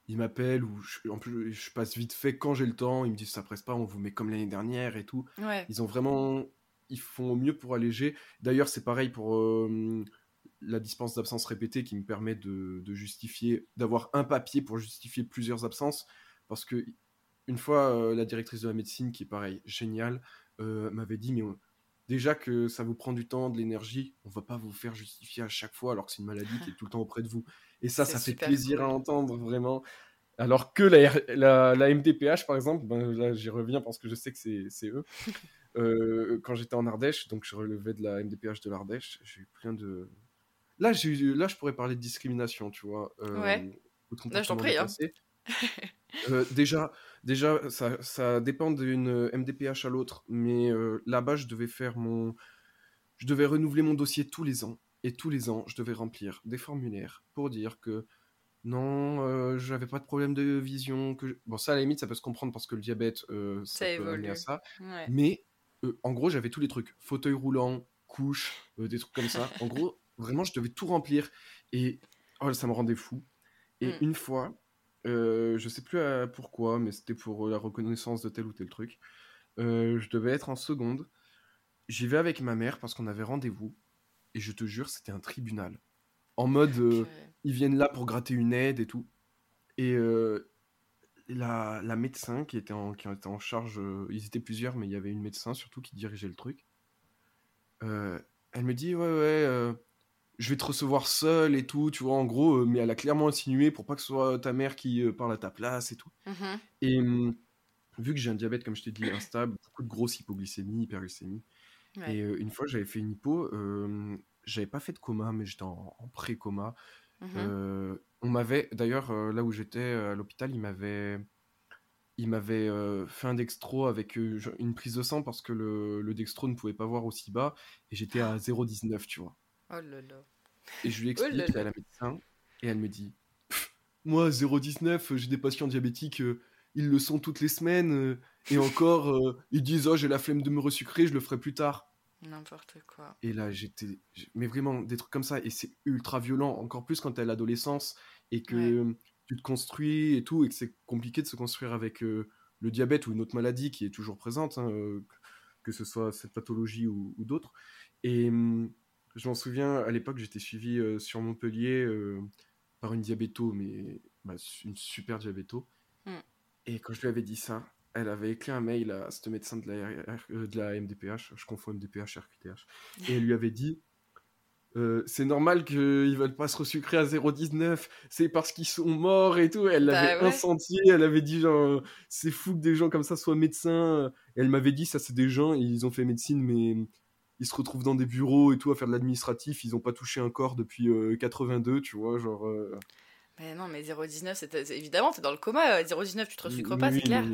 ils m'appellent ou je, en plus je passe vite fait quand j'ai le temps. Ils me disent ça presse pas, on vous met comme l'année dernière et tout. Ils ont vraiment, ils font au mieux pour alléger. D'ailleurs, c'est pareil pour euh, la dispense d'absence répétée qui me permet de, justifier, d'avoir un papier pour justifier plusieurs absences. Parce que une fois, euh, la directrice de la médecine, qui est pareil, géniale, euh, m'avait dit mais déjà que ça vous prend du temps, de l'énergie, on va pas vous faire justifier à chaque fois alors que c'est une maladie qui est tout le temps auprès de vous. Et ça, ça fait plaisir à entendre vraiment. Alors que la, la, MDPH, par exemple, ben, là j'y reviens parce que je sais que c'est eux, quand j'étais en Ardèche, donc je relevais de la MDPH de l'Ardèche, j'ai eu plein de. Là, eu... là, je pourrais parler de discrimination, tu vois. ouais. Là, je t'en prie. Hein. déjà, déjà ça, ça dépend d'une MDPH à l'autre, mais là-bas, je devais faire mon. Je devais renouveler mon dossier tous les ans. Et tous les ans, je devais remplir des formulaires pour dire que non, euh, j'avais pas de problème de vision. Que Bon, ça, à la limite, ça peut se comprendre parce que le diabète, euh, ça, peut amener à ça. Mais euh, en gros, j'avais tous les trucs fauteuil roulant, couche, des trucs comme ça. en gros, vraiment, je devais tout remplir. Et oh, ça me rendait fou. Et mm. une fois, je sais plus pourquoi, mais c'était pour la reconnaissance de tel ou tel truc. je devais être en seconde. J'y vais avec ma mère parce qu'on avait rendez-vous. Et je te jure, c'était un tribunal. En mode, euh, ils viennent là pour gratter une aide et tout. Et euh, la, la, médecin qui était en, qui était en charge, euh, ils étaient plusieurs, mais il y avait une médecin surtout qui dirigeait le truc. elle me dit, ouais, ouais, je vais te recevoir seule et tout, tu vois, en gros, mais elle a clairement insinué pour pas que ce soit ta mère qui parle à ta place et tout. Mmh et hum, vu que j'ai un diabète, comme je t'ai dit, instable, beaucoup de grosse hypoglycémie, hyperglycémie, et une fois, j'avais fait une hypo. j'avais pas fait de coma, mais j'étais en, pré-coma. Mmh on m'avait, d'ailleurs, là où j'étais à l'hôpital, il m'avait, il m'avait fait un dextro avec une prise de sang parce que le, le dextro ne pouvait pas voir aussi bas et j'étais à 0,19, tu vois. Oh là là. Et je lui oh explique à la médecin et elle me dit Moi, 0,19, j'ai des patients diabétiques, ils le sont toutes les semaines. Et encore, euh, ils disent Oh, j'ai la flemme de me resucrer, je le ferai plus tard. N'importe quoi. Et là, j'étais. Mais vraiment, des trucs comme ça. Et c'est ultra violent, encore plus quand t'es à l'adolescence et que tu te construis et tout, et que c'est compliqué de se construire avec euh, le diabète ou une autre maladie qui est toujours présente, hein, euh, que ce soit cette pathologie ou, d'autres. Et hum, je m'en souviens, à l'époque, j'étais suivi sur Montpellier par une diabéto, mais bah, une super diabéto. Mm. Et quand je lui avais dit ça, elle avait écrit un mail à ce médecin de la, euh, de la MDPH, je confonds MDPH et RQTH, et elle lui avait dit euh, c'est normal qu'ils veulent pas se resucrer à 0,19, c'est parce qu'ils sont morts et tout. Elle l'avait bah insentié, elle avait dit genre c'est fou que des gens comme ça soient médecins. elle m'avait dit ça c'est des gens, ils ont fait médecine mais ils se retrouvent dans des bureaux et tout à faire de l'administratif, ils ont pas touché un corps depuis 82, euh, tu vois, genre. Mais non, mais 0,19, c'est évidemment, t'es dans le coma. 0,19, euh, tu te resucres pas, c'est clair.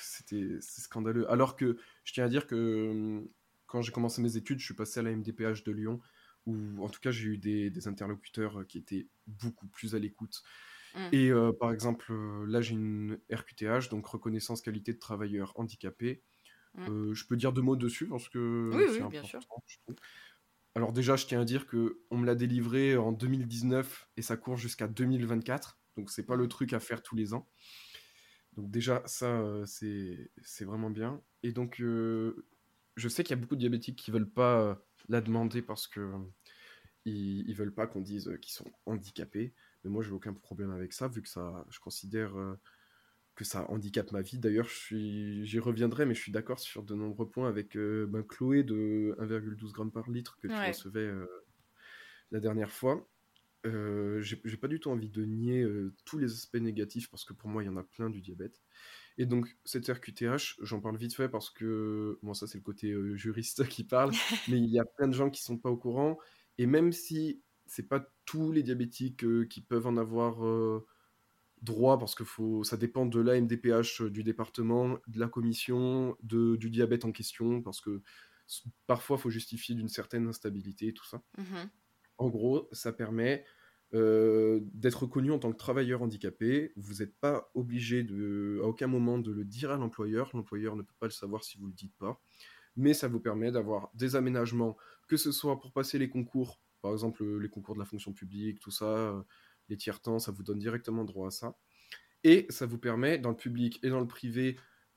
C'était scandaleux. Alors que je tiens à dire que hum, quand j'ai commencé mes études, je suis passé à la MDPH de Lyon, où en tout cas j'ai eu des, interlocuteurs euh, qui étaient beaucoup plus à l'écoute. Mmh. Et euh, par exemple, là j'ai une RQTH, donc reconnaissance qualité de travailleur handicapé. Mmh. je peux dire deux mots dessus parce que oui, oui, bien sûr. Alors déjà, je tiens à dire que on me l'a délivré en 2019 et ça court jusqu'à 2024. Donc c'est pas le truc à faire tous les ans. Donc déjà, ça, euh, c'est vraiment bien. Et donc, euh, je sais qu'il y a beaucoup de diabétiques qui veulent pas euh, la demander parce que ils, veulent pas qu'on dise qu'ils sont handicapés. Mais moi, j'ai aucun problème avec ça, vu que ça, je considère que ça handicape ma vie. D'ailleurs, j'y reviendrai, mais je suis d'accord sur de nombreux points avec euh, ben, Chloé de 1,12 g par litre que tu recevais euh, la dernière fois. Euh, j'ai pas du tout envie de nier euh, tous les aspects négatifs parce que pour moi, il y en a plein du diabète. Et donc, cette RQTH, j'en parle vite fait parce que, bon, ça c'est le côté juriste qui parle, mais il y a plein de gens qui sont pas au courant. Et même si c'est pas tous les diabétiques qui peuvent en avoir droit parce que faut, ça dépend de la MDPH euh, du département, de la commission, de, du diabète en question, parce que parfois il faut justifier d'une certaine instabilité et tout ça. Mmh en gros, ça permet euh, d'être reconnu en tant que travailleur handicapé. Vous n'êtes pas obligé de, à aucun moment de le dire à l'employeur. L'employeur ne peut pas le savoir si vous ne le dites pas. Mais ça vous permet d'avoir des aménagements, que ce soit pour passer les concours, par exemple les concours de la fonction publique, tout ça, les tiers-temps, ça vous donne directement droit à ça. Et ça vous permet, dans le public et dans le privé,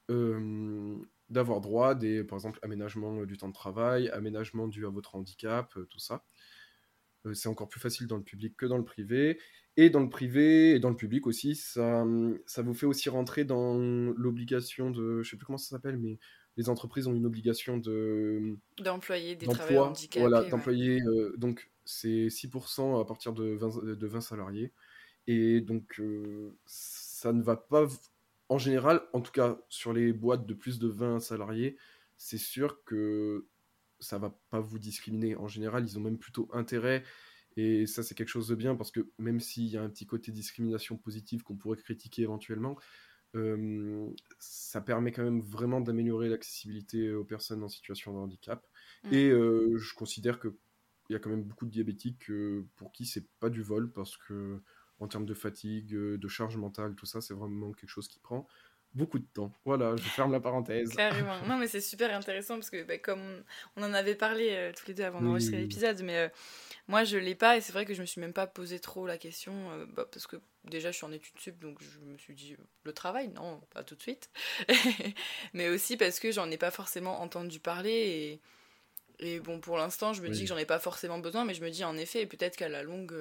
euh, d'avoir droit des, par exemple, aménagement du temps de travail, aménagement dû à votre handicap, euh, tout ça. Euh, c'est encore plus facile dans le public que dans le privé. Et dans le privé et dans le public aussi, ça, ça vous fait aussi rentrer dans l'obligation de, je sais plus comment ça s'appelle, mais les entreprises ont une obligation de d'employer des travailleurs handicapés. Voilà, d'employer. donc c'est 6% à partir de 20, de 20 salariés. Et donc, euh, ça ne va pas, en général, en tout cas sur les boîtes de plus de 20 salariés, c'est sûr que ça va pas vous discriminer. En général, ils ont même plutôt intérêt. Et ça, c'est quelque chose de bien parce que même s'il y a un petit côté discrimination positive qu'on pourrait critiquer éventuellement, ça permet quand même vraiment d'améliorer l'accessibilité aux personnes en situation de handicap. Mmh. Et je considère qu'il y a quand même beaucoup de diabétiques pour qui c'est pas du vol parce que en termes de fatigue, de charge mentale, tout ça, c'est vraiment quelque chose qui prend beaucoup de temps. Voilà, je ferme la parenthèse. Carrément. Non, mais c'est super intéressant parce que, bah, comme on en avait parlé euh, tous les deux avant d'enregistrer l'épisode, mais euh, moi je l'ai pas et c'est vrai que je me suis même pas posé trop la question euh, bah, parce que déjà je suis en études sup donc je me suis dit le travail, non, pas tout de suite. mais aussi parce que j'en ai pas forcément entendu parler et, et bon, pour l'instant, je me dis que j'en ai pas forcément besoin, mais je me dis en effet, peut-être qu'à la longue.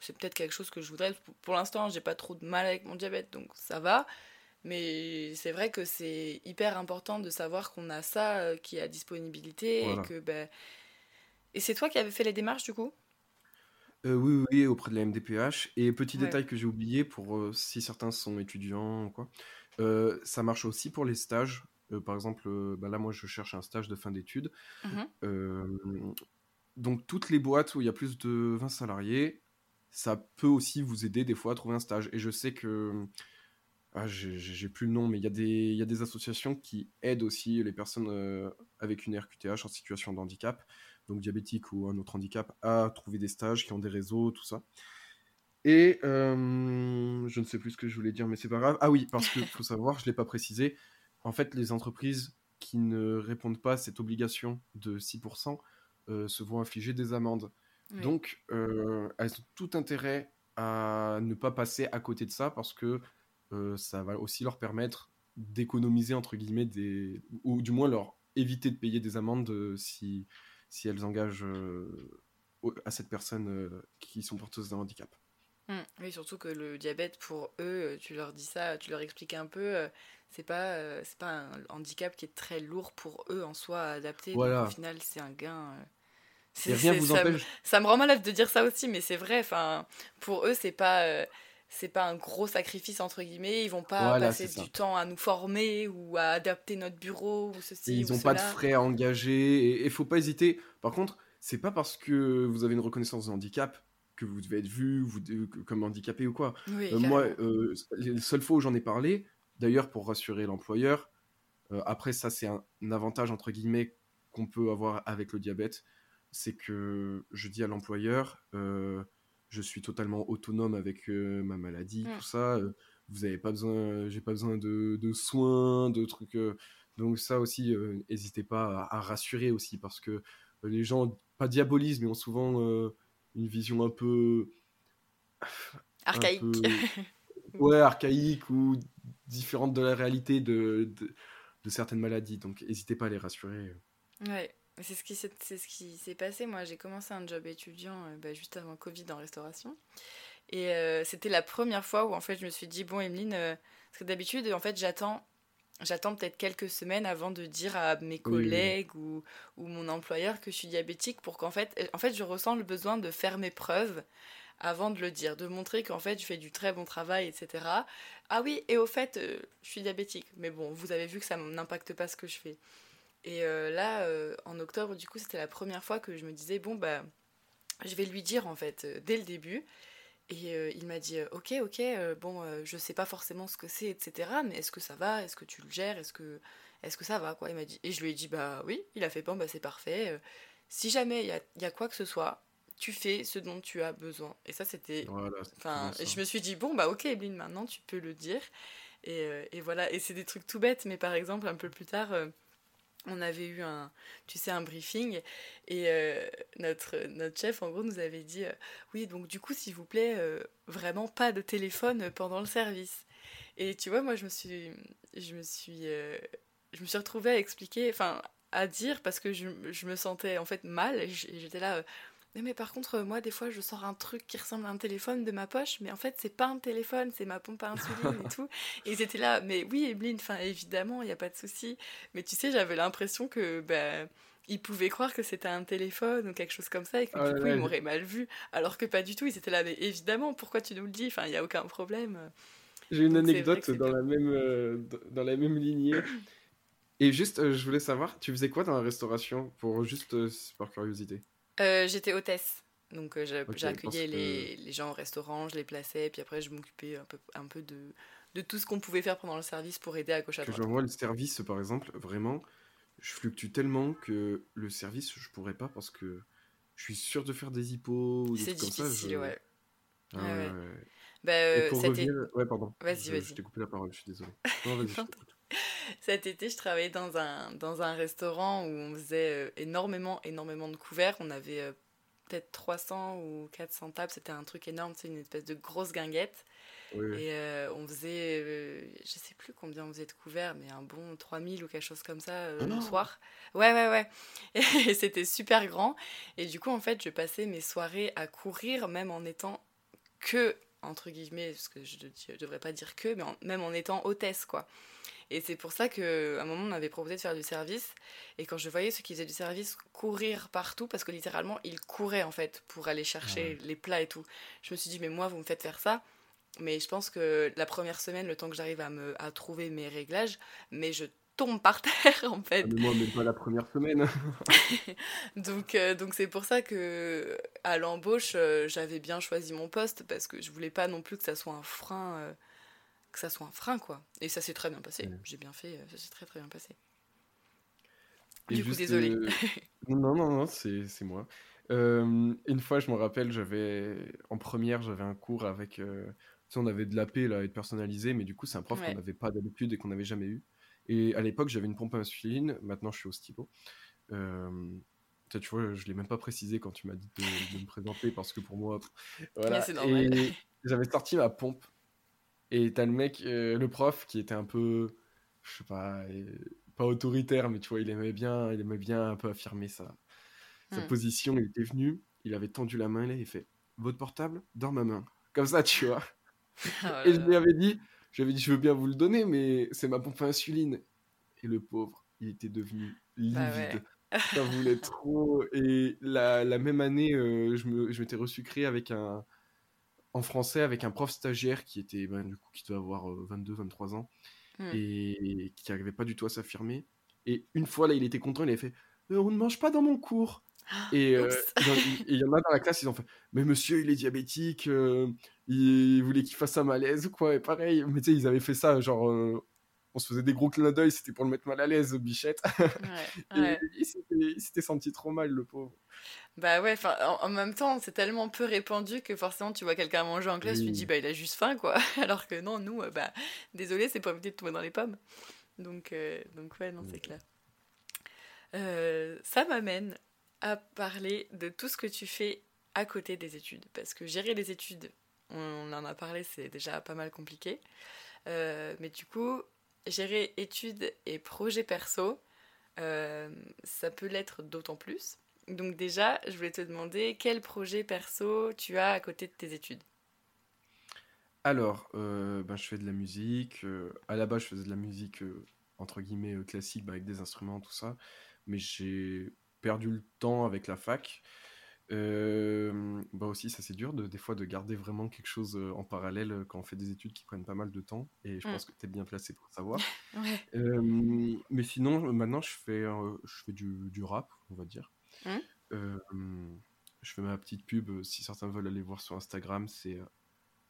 c'est peut-être quelque chose que je voudrais. Pour l'instant, j'ai pas trop de mal avec mon diabète, donc ça va. Mais c'est vrai que c'est hyper important de savoir qu'on a ça euh, qui est à disponibilité et que ben... Et c'est toi qui avais fait les démarches du coup? Euh, oui, oui, auprès de la MDPH. Et petit détail que j'ai oublié pour euh, si certains sont étudiants ou quoi, ça marche aussi pour les stages. Par exemple, bah là, moi, je cherche un stage de fin d'études. Mmh donc, toutes les boîtes où il y a plus de 20 salariés, ça peut aussi vous aider des fois à trouver un stage. Et je sais que ah, j'ai plus le nom, mais il y, y, a des associations qui aident aussi les personnes euh, avec une RQTH en situation de handicap, donc diabétique ou un autre handicap, à trouver des stages, qui ont des réseaux, tout ça. Et euh, je ne sais plus ce que je voulais dire, mais c'est pas grave. Ah oui, parce qu'il faut savoir, je ne l'ai pas précisé, en fait, les entreprises qui ne répondent pas à cette obligation de 6% euh, se vont infliger des amendes. Donc, elles ont tout intérêt à ne pas passer à côté de ça parce que euh, ça va aussi leur permettre d'économiser, entre guillemets, des... ou du moins leur éviter de payer des amendes euh, si, si elles engagent euh, à cette personne qui sont porteuses d'un handicap. Mmh. Oui, surtout que le diabète, pour eux, tu leur dis ça, tu leur expliques un peu, c'est pas, c'est pas un handicap qui est très lourd pour eux en soi à adapter. Voilà. au final, c'est un gain. rien vous ça, me, ça me rend malade de dire ça aussi, mais c'est vrai. Enfin, pour eux, c'est pas c'est pas un gros sacrifice entre guillemets ils vont pas passer du temps à nous former ou à adapter notre bureau ou ceci ils n'ont pas de frais à engager et il faut pas hésiter par contre c'est pas parce que vous avez une reconnaissance de handicap que vous devez être vu vous, comme handicapé ou quoi euh, moi euh, les seules fois où j'en ai parlé d'ailleurs pour rassurer l'employeur euh, après ça c'est un, avantage entre guillemets qu'on peut avoir avec le diabète c'est que je dis à l'employeur je suis totalement autonome avec euh, ma maladie, mm. tout ça. Euh, vous avez pas besoin, j'ai pas besoin de, de, soins, de trucs. Euh. donc ça aussi, n'hésitez pas à, rassurer aussi parce que les gens, pas diabolisent, mais ont souvent une vision un peu archaïque. ouais, archaïque ou différente de la réalité de, de, de certaines maladies. Donc n'hésitez pas à les rassurer. Ouais. C'est ce qui s'est, c'est ce qui s'est passé. Moi, j'ai commencé un job étudiant euh, bah, juste avant Covid en restauration. Et euh, c'était la première fois où en fait je me suis dit bon Emeline, euh, parce que d'habitude en fait j'attends, j'attends peut-être quelques semaines avant de dire à mes collègues Ou, ou, mon employeur que je suis diabétique pour qu'en fait, en fait je ressens le besoin de faire mes preuves avant de le dire, de montrer qu'en fait je fais du très bon travail, etc. Ah oui, et au fait je suis diabétique. Mais bon, vous avez vu que ça n'impacte pas ce que je fais. Et euh, là, euh, en octobre, du coup, c'était la première fois que je me disais, bon, bah, je vais lui dire, en fait, euh, dès le début. Et il m'a dit, ok, ok, bon, je sais pas forcément ce que c'est, etc. Mais est-ce que ça va? Est-ce que tu le gères? Est-ce que, est que ça va quoi? Il dit, et je lui ai dit, bah oui. Il a fait, bon, bah c'est parfait. si jamais il y a, quoi que ce soit, tu fais ce dont tu as besoin. Et ça, c'était. enfin, et je me suis dit, bon, bah ok, Evelyne, maintenant tu peux le dire. Et, et voilà, et c'est des trucs tout bêtes, mais par exemple, un peu plus tard on avait eu un, tu sais, un briefing et euh, notre, notre chef, en gros, nous avait dit euh, Oui, donc du coup, s'il vous plaît, euh, vraiment pas de téléphone pendant le service. Et tu vois, moi, je me suis, je me suis, je me suis retrouvée à expliquer, enfin, à dire parce que je, je, me sentais en fait mal et j'étais là mais par contre, moi, des fois, je sors un truc qui ressemble à un téléphone de ma poche, mais en fait, c'est pas un téléphone, c'est ma pompe à insuline et tout. Et ils étaient là, mais oui, Evelyne, enfin, évidemment, il n'y a pas de souci. Mais tu sais, j'avais l'impression que, ben, ils pouvaient croire que c'était un téléphone ou quelque chose comme ça et que du coup, ils m'auraient mal vu. Alors que pas du tout, ils étaient là, mais évidemment, pourquoi tu nous le dis? Enfin, il n'y a aucun problème. J'ai une anecdote dans la, même, euh, dans la même lignée. Et juste, euh, je voulais savoir, tu faisais quoi dans la restauration pour juste euh, par curiosité? Euh, J'étais hôtesse. Donc euh, j'accueillais que- les, gens au restaurant, je les plaçais, puis après je m'occupais un peu, un peu de, de tout ce qu'on pouvait faire pendant le service pour aider à gauche à Que droite. je vois le service, par exemple, vraiment, je fluctue tellement que le service, je pourrais pas parce que je suis sûr de faire des hippos ou des C'est trucs comme ça. difficile, je- ouais. Ah Ouais, ouais. Bah, euh, pour cet, revenir... Ouais, pardon. Vas-y, vas-y. je t'ai coupé la parole, je suis désolé. Non, vas-y. cet été, je travaillais dans un, dans un restaurant où on faisait euh, énormément, énormément de couverts. On avait euh, peut-être 300 ou 400 tables. C'était un truc énorme, c'est une espèce de grosse guinguette. Et euh, on faisait, euh, je sais plus combien on faisait de couverts, mais un bon 3000 ou quelque chose comme ça euh, le soir. Ouais, ouais, ouais. Et c'était super grand. Et du coup, en fait, je passais mes soirées à courir, même en étant que, entre guillemets, parce que je ne devrais pas dire que, mais en- même en étant hôtesse, quoi. Et c'est pour ça qu'à un moment, on m'avait proposé de faire du service. Et quand je voyais ceux qui faisaient du service courir partout, parce que littéralement, ils couraient, en fait, pour aller chercher les plats et tout, je me suis dit, mais moi, vous me faites faire ça mais je pense que la première semaine, le temps que j'arrive à, me, à trouver mes réglages, mais je tombe par terre en fait. Ah, mais moi, même pas la première semaine. Donc euh, donc c'est pour ça que à l'embauche, euh, j'avais bien choisi mon poste parce que je voulais pas non plus que ça soit un frein, euh, que ça soit un frein quoi. Et ça s'est très bien passé. Ouais. J'ai bien fait, euh, ça s'est très très bien passé. Et Du coup, juste, désolée. euh, Non, non, non, c'est c'est moi. Euh, une fois, je me rappelle, j'avais en première, j'avais un cours avec. euh, Tu sais, on avait de l'AP là, et de personnalisé, mais du coup, c'est un prof Ouais. qu'on n'avait pas d'habitude et qu'on n'avait jamais eu. Et à l'époque, j'avais une pompe à insuline. Maintenant, je suis au stylo. Tu vois, je l'ai même pas précisé quand tu m'as dit de, de me présenter parce que pour moi, voilà. j'avais sorti ma pompe. Et t'as le mec, euh, le prof, qui était un peu, je sais pas, euh, pas autoritaire, mais tu vois, il aimait bien, il aimait bien un peu affirmer sa, sa position. Il était venu, il avait tendu la main il a fait votre portable dans ma main, comme ça, tu vois. Oh Et je lui avais dit, je lui avais dit, je veux bien vous le donner, mais c'est ma pompe à insuline. Et le pauvre, il était devenu livide. Bah ouais. Ça voulait trop. Et la, la même année, euh, je me- je m'étais resucré avec un, en français avec un prof stagiaire qui était, ben, du coup, qui devait avoir 22-23 ans Hmm. et qui n'arrivait pas du tout à s'affirmer. Et une fois, là, il était content, il avait fait Euh, On ne mange pas dans mon cours. Et euh, il y en- y a dans la classe, ils ont fait Mais monsieur, il est diabétique, euh, il voulait qu'il fasse un malaise ou quoi. Et pareil, mais tu sais, ils avaient fait ça, genre, euh, on se faisait des gros clins d'œil, c'était pour le mettre mal à l'aise, Bichette. Ouais, il s'était- il s'était senti trop mal, le pauvre. Bah ouais, en, en même temps, c'est tellement peu répandu que forcément, tu vois quelqu'un manger en classe, tu te dis, bah il a juste faim, quoi. Alors que non, nous, euh, bah, désolé, c'est pas éviter de tomber dans les pommes. Donc, euh, donc ouais, non, c'est clair. Euh, ça m'amène à parler de tout ce que tu fais à côté des études. Parce que gérer les études, on en a parlé, c'est déjà pas mal compliqué. Euh, mais du coup, gérer études et projets perso, euh, ça peut l'être d'autant plus. Donc déjà, je voulais te demander quel projet perso tu as à côté de tes études? Alors, ben, je fais de la musique. euh, à la base, je faisais de la musique, euh, entre guillemets, classique, ben, avec des instruments, tout ça. Mais j'ai perdu le temps avec la fac. Euh, bah aussi, ça c'est dur de, des fois de garder vraiment quelque chose en parallèle quand on fait des études qui prennent pas mal de temps. Et je Mm. pense que tu es bien placé pour savoir. Ouais. Euh, mais sinon, maintenant, je fais, euh, je fais du, du rap, on va dire. Mm. Euh, je fais ma petite pub, si certains veulent aller voir sur Instagram, c'est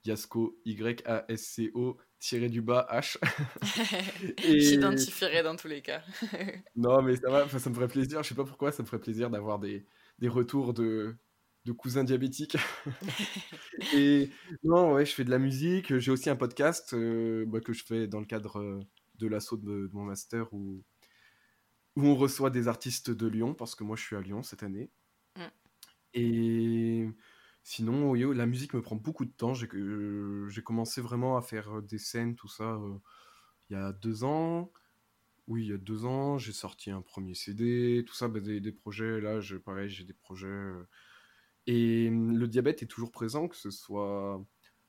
Yasco, Y-A-S-C-O, tiré du bas, H. Et- J'identifierai dans tous les cas. Non, mais ça va, ça me ferait plaisir, je sais pas pourquoi, ça me ferait plaisir d'avoir des, des retours de, de cousins diabétiques. Et non, ouais, je fais de la musique, j'ai aussi un podcast euh, bah, que je fais dans le cadre euh, de l'assaut de, de mon master où, où on reçoit des artistes de Lyon, parce que moi je suis à Lyon cette année. Mm. Et sinon, la musique me prend beaucoup de temps. J'ai euh, commencé vraiment à faire des scènes, tout ça, euh, il y a deux ans. Oui, il y a deux ans, j'ai sorti un premier CD, tout ça, bah, des, des projets. Là, j'ai- pareil, j'ai des projets. euh, et hum, le diabète est toujours présent, que ce soit.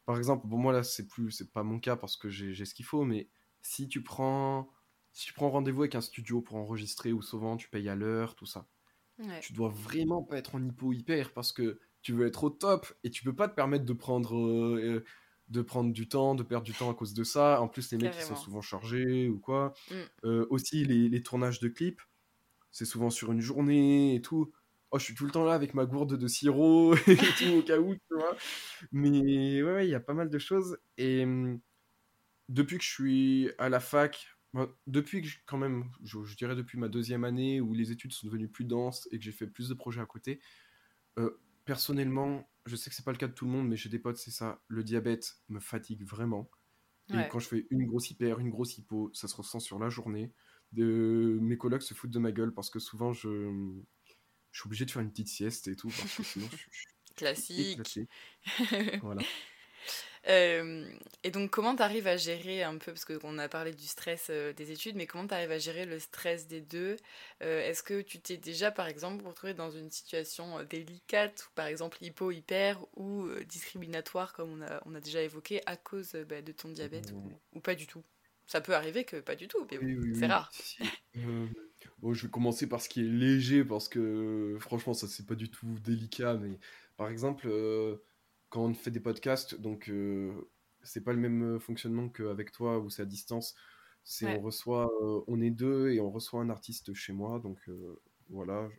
Par exemple, bon, moi là, c'est plus, c'est pas mon cas parce que j'ai j'ai ce qu'il faut, mais si tu prends, si tu prends rendez-vous avec un studio pour enregistrer ou souvent tu payes à l'heure, tout ça, Ouais. tu dois vraiment pas être en hypo hyper parce que tu veux être au top et tu peux pas te permettre de prendre euh, euh, de prendre du temps, de perdre du temps à cause de ça. En plus, les mecs, ils sont souvent chargés ou quoi. Mm. aussi, les, les, tournages de clips, c'est souvent sur une journée et tout. Oh, je suis tout le temps là avec ma gourde de sirop et tout au cas où, tu vois. Mais ouais, il y a pas mal de choses. Et mmh, depuis que je suis à la fac, depuis que quand même, je, dirais depuis ma deuxième année où les études sont devenues plus denses et que j'ai fait plus de projets à côté, euh, personnellement, je sais que c'est pas le cas de tout le monde, mais j'ai des potes, c'est ça. Le diabète me fatigue vraiment. Et quand je fais une grosse hyper, une grosse hypo, ça se ressent sur la journée. De... Mes collègues se foutent de ma gueule parce que souvent je, je suis obligé de faire une petite sieste et tout parce que sinon je, suis classique. voilà. Et donc, comment tu arrives à gérer un peu, parce qu'on a parlé du stress euh, des études, mais comment tu arrives à gérer le stress des deux? Euh, Est-ce que tu t'es déjà, par exemple, retrouvé dans une situation euh, délicate, ou par exemple hypo, hyper, ou discriminatoire, comme on a, on a déjà évoqué, à cause bah, de ton diabète, ou, pas du tout? Ça peut arriver que pas du tout, mais c'est rare. Bon, je vais commencer par ce qui est léger, parce que franchement, ça c'est pas du tout délicat, mais par exemple quand on fait des podcasts, donc euh, c'est pas le même euh, fonctionnement qu'avec toi où c'est à distance. C'est on reçoit, euh, on est deux et on reçoit un artiste chez moi, donc voilà,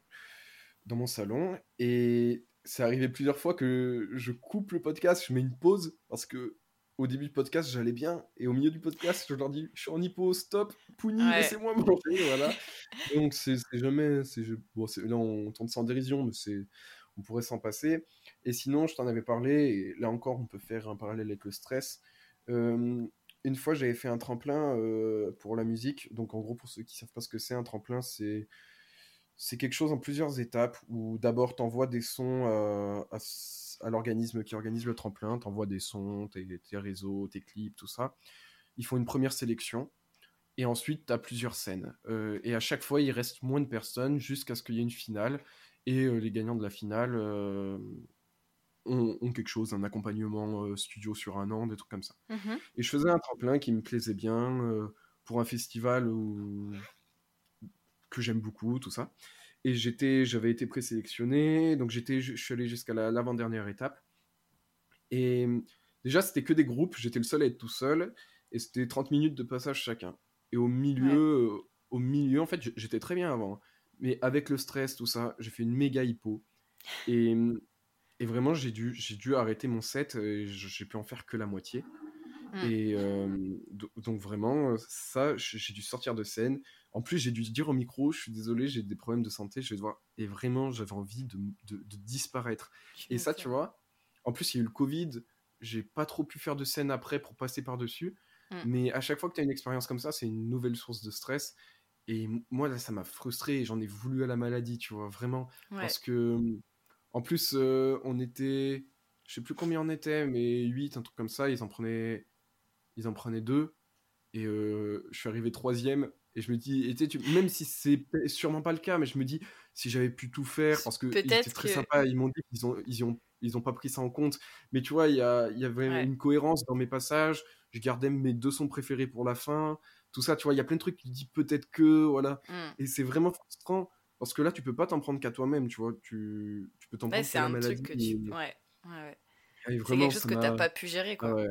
dans mon salon. Et c'est arrivé plusieurs fois que je coupe le podcast, je mets une pause parce que au début du podcast j'allais bien et au milieu du podcast je leur dis je suis en hypo, stop, Pouni, laissez-moi manger, voilà. donc c'est jamais, c'est bon, là on tente ça en dérision, mais c'est on pourrait s'en passer. Et sinon, je t'en avais parlé, et là encore, on peut faire un parallèle avec le stress. Euh, une fois, j'avais fait un tremplin euh, pour la musique. Donc, en gros, pour ceux qui ne savent pas ce que c'est, un tremplin, c'est c'est quelque chose en plusieurs étapes où d'abord tu envoies des sons euh, à, l'organisme qui organise le tremplin, tu envoies des sons, tes, tes, réseaux, tes clips, tout ça. Ils font une première sélection et ensuite tu as plusieurs scènes. et à chaque fois, il reste moins de personnes jusqu'à ce qu'il y ait une finale et euh, les gagnants de la finale euh, ont, quelque chose, un accompagnement euh, studio sur un an, des trucs comme ça. Mhm. Et je faisais un tremplin qui me plaisait bien pour un festival que j'aime beaucoup, tout ça. Et j'étais, j'avais été présélectionné, donc j'étais, je suis allé jusqu'à l'avant-dernière étape. Et déjà, c'était que des groupes, j'étais le seul à être tout seul, et c'était 30 minutes de passage chacun. Et au milieu, au milieu, en fait, j'étais très bien avant. Mais avec le stress, tout ça, j'ai fait une méga hypo. Et, et vraiment, j'ai dû, j'ai dû arrêter mon set. Et j'ai pu en faire que la moitié. Mm. Et euh, donc vraiment, ça, j'ai dû sortir de scène. En plus, j'ai dû dire au micro, je suis désolé, j'ai des problèmes de santé, je vais devoir... Et vraiment, j'avais envie de, de, disparaître. et ça, tu vois, en plus, il y a eu le Covid, j'ai pas trop pu faire de scène après pour passer par-dessus. Mm. Mais à chaque fois que tu as une expérience comme ça, c'est une nouvelle source de stress. Et moi, là, ça m'a frustré. J'en ai voulu à la maladie, tu vois, vraiment. Parce que, en plus, euh, on était. Je sais plus combien on était, mais 8, un truc comme ça. Ils en prenaient, ils en prenaient deux. Et euh, je suis arrivé troisième. Et je me dis, et tu, même si c'est sûrement pas le cas, mais je me dis, si j'avais pu tout faire, parce que étaient très sympa, ils m'ont dit qu'ils ont, ils ont, ils ont pas pris ça en compte. Mais tu vois, il y, a, y avait une cohérence dans mes passages. Je gardais mes deux sons préférés pour la fin tout ça, tu vois, il y a plein de trucs qui disent peut-être que, voilà. Mmh. Et c'est vraiment frustrant parce que là, tu peux pas t'en prendre qu'à toi-même, tu vois. Tu, tu peux t'en prendre qu'à la maladie. Truc que tu... Ouais, ouais, c'est quelque chose que tu n'as pas pu gérer, quoi. ouais.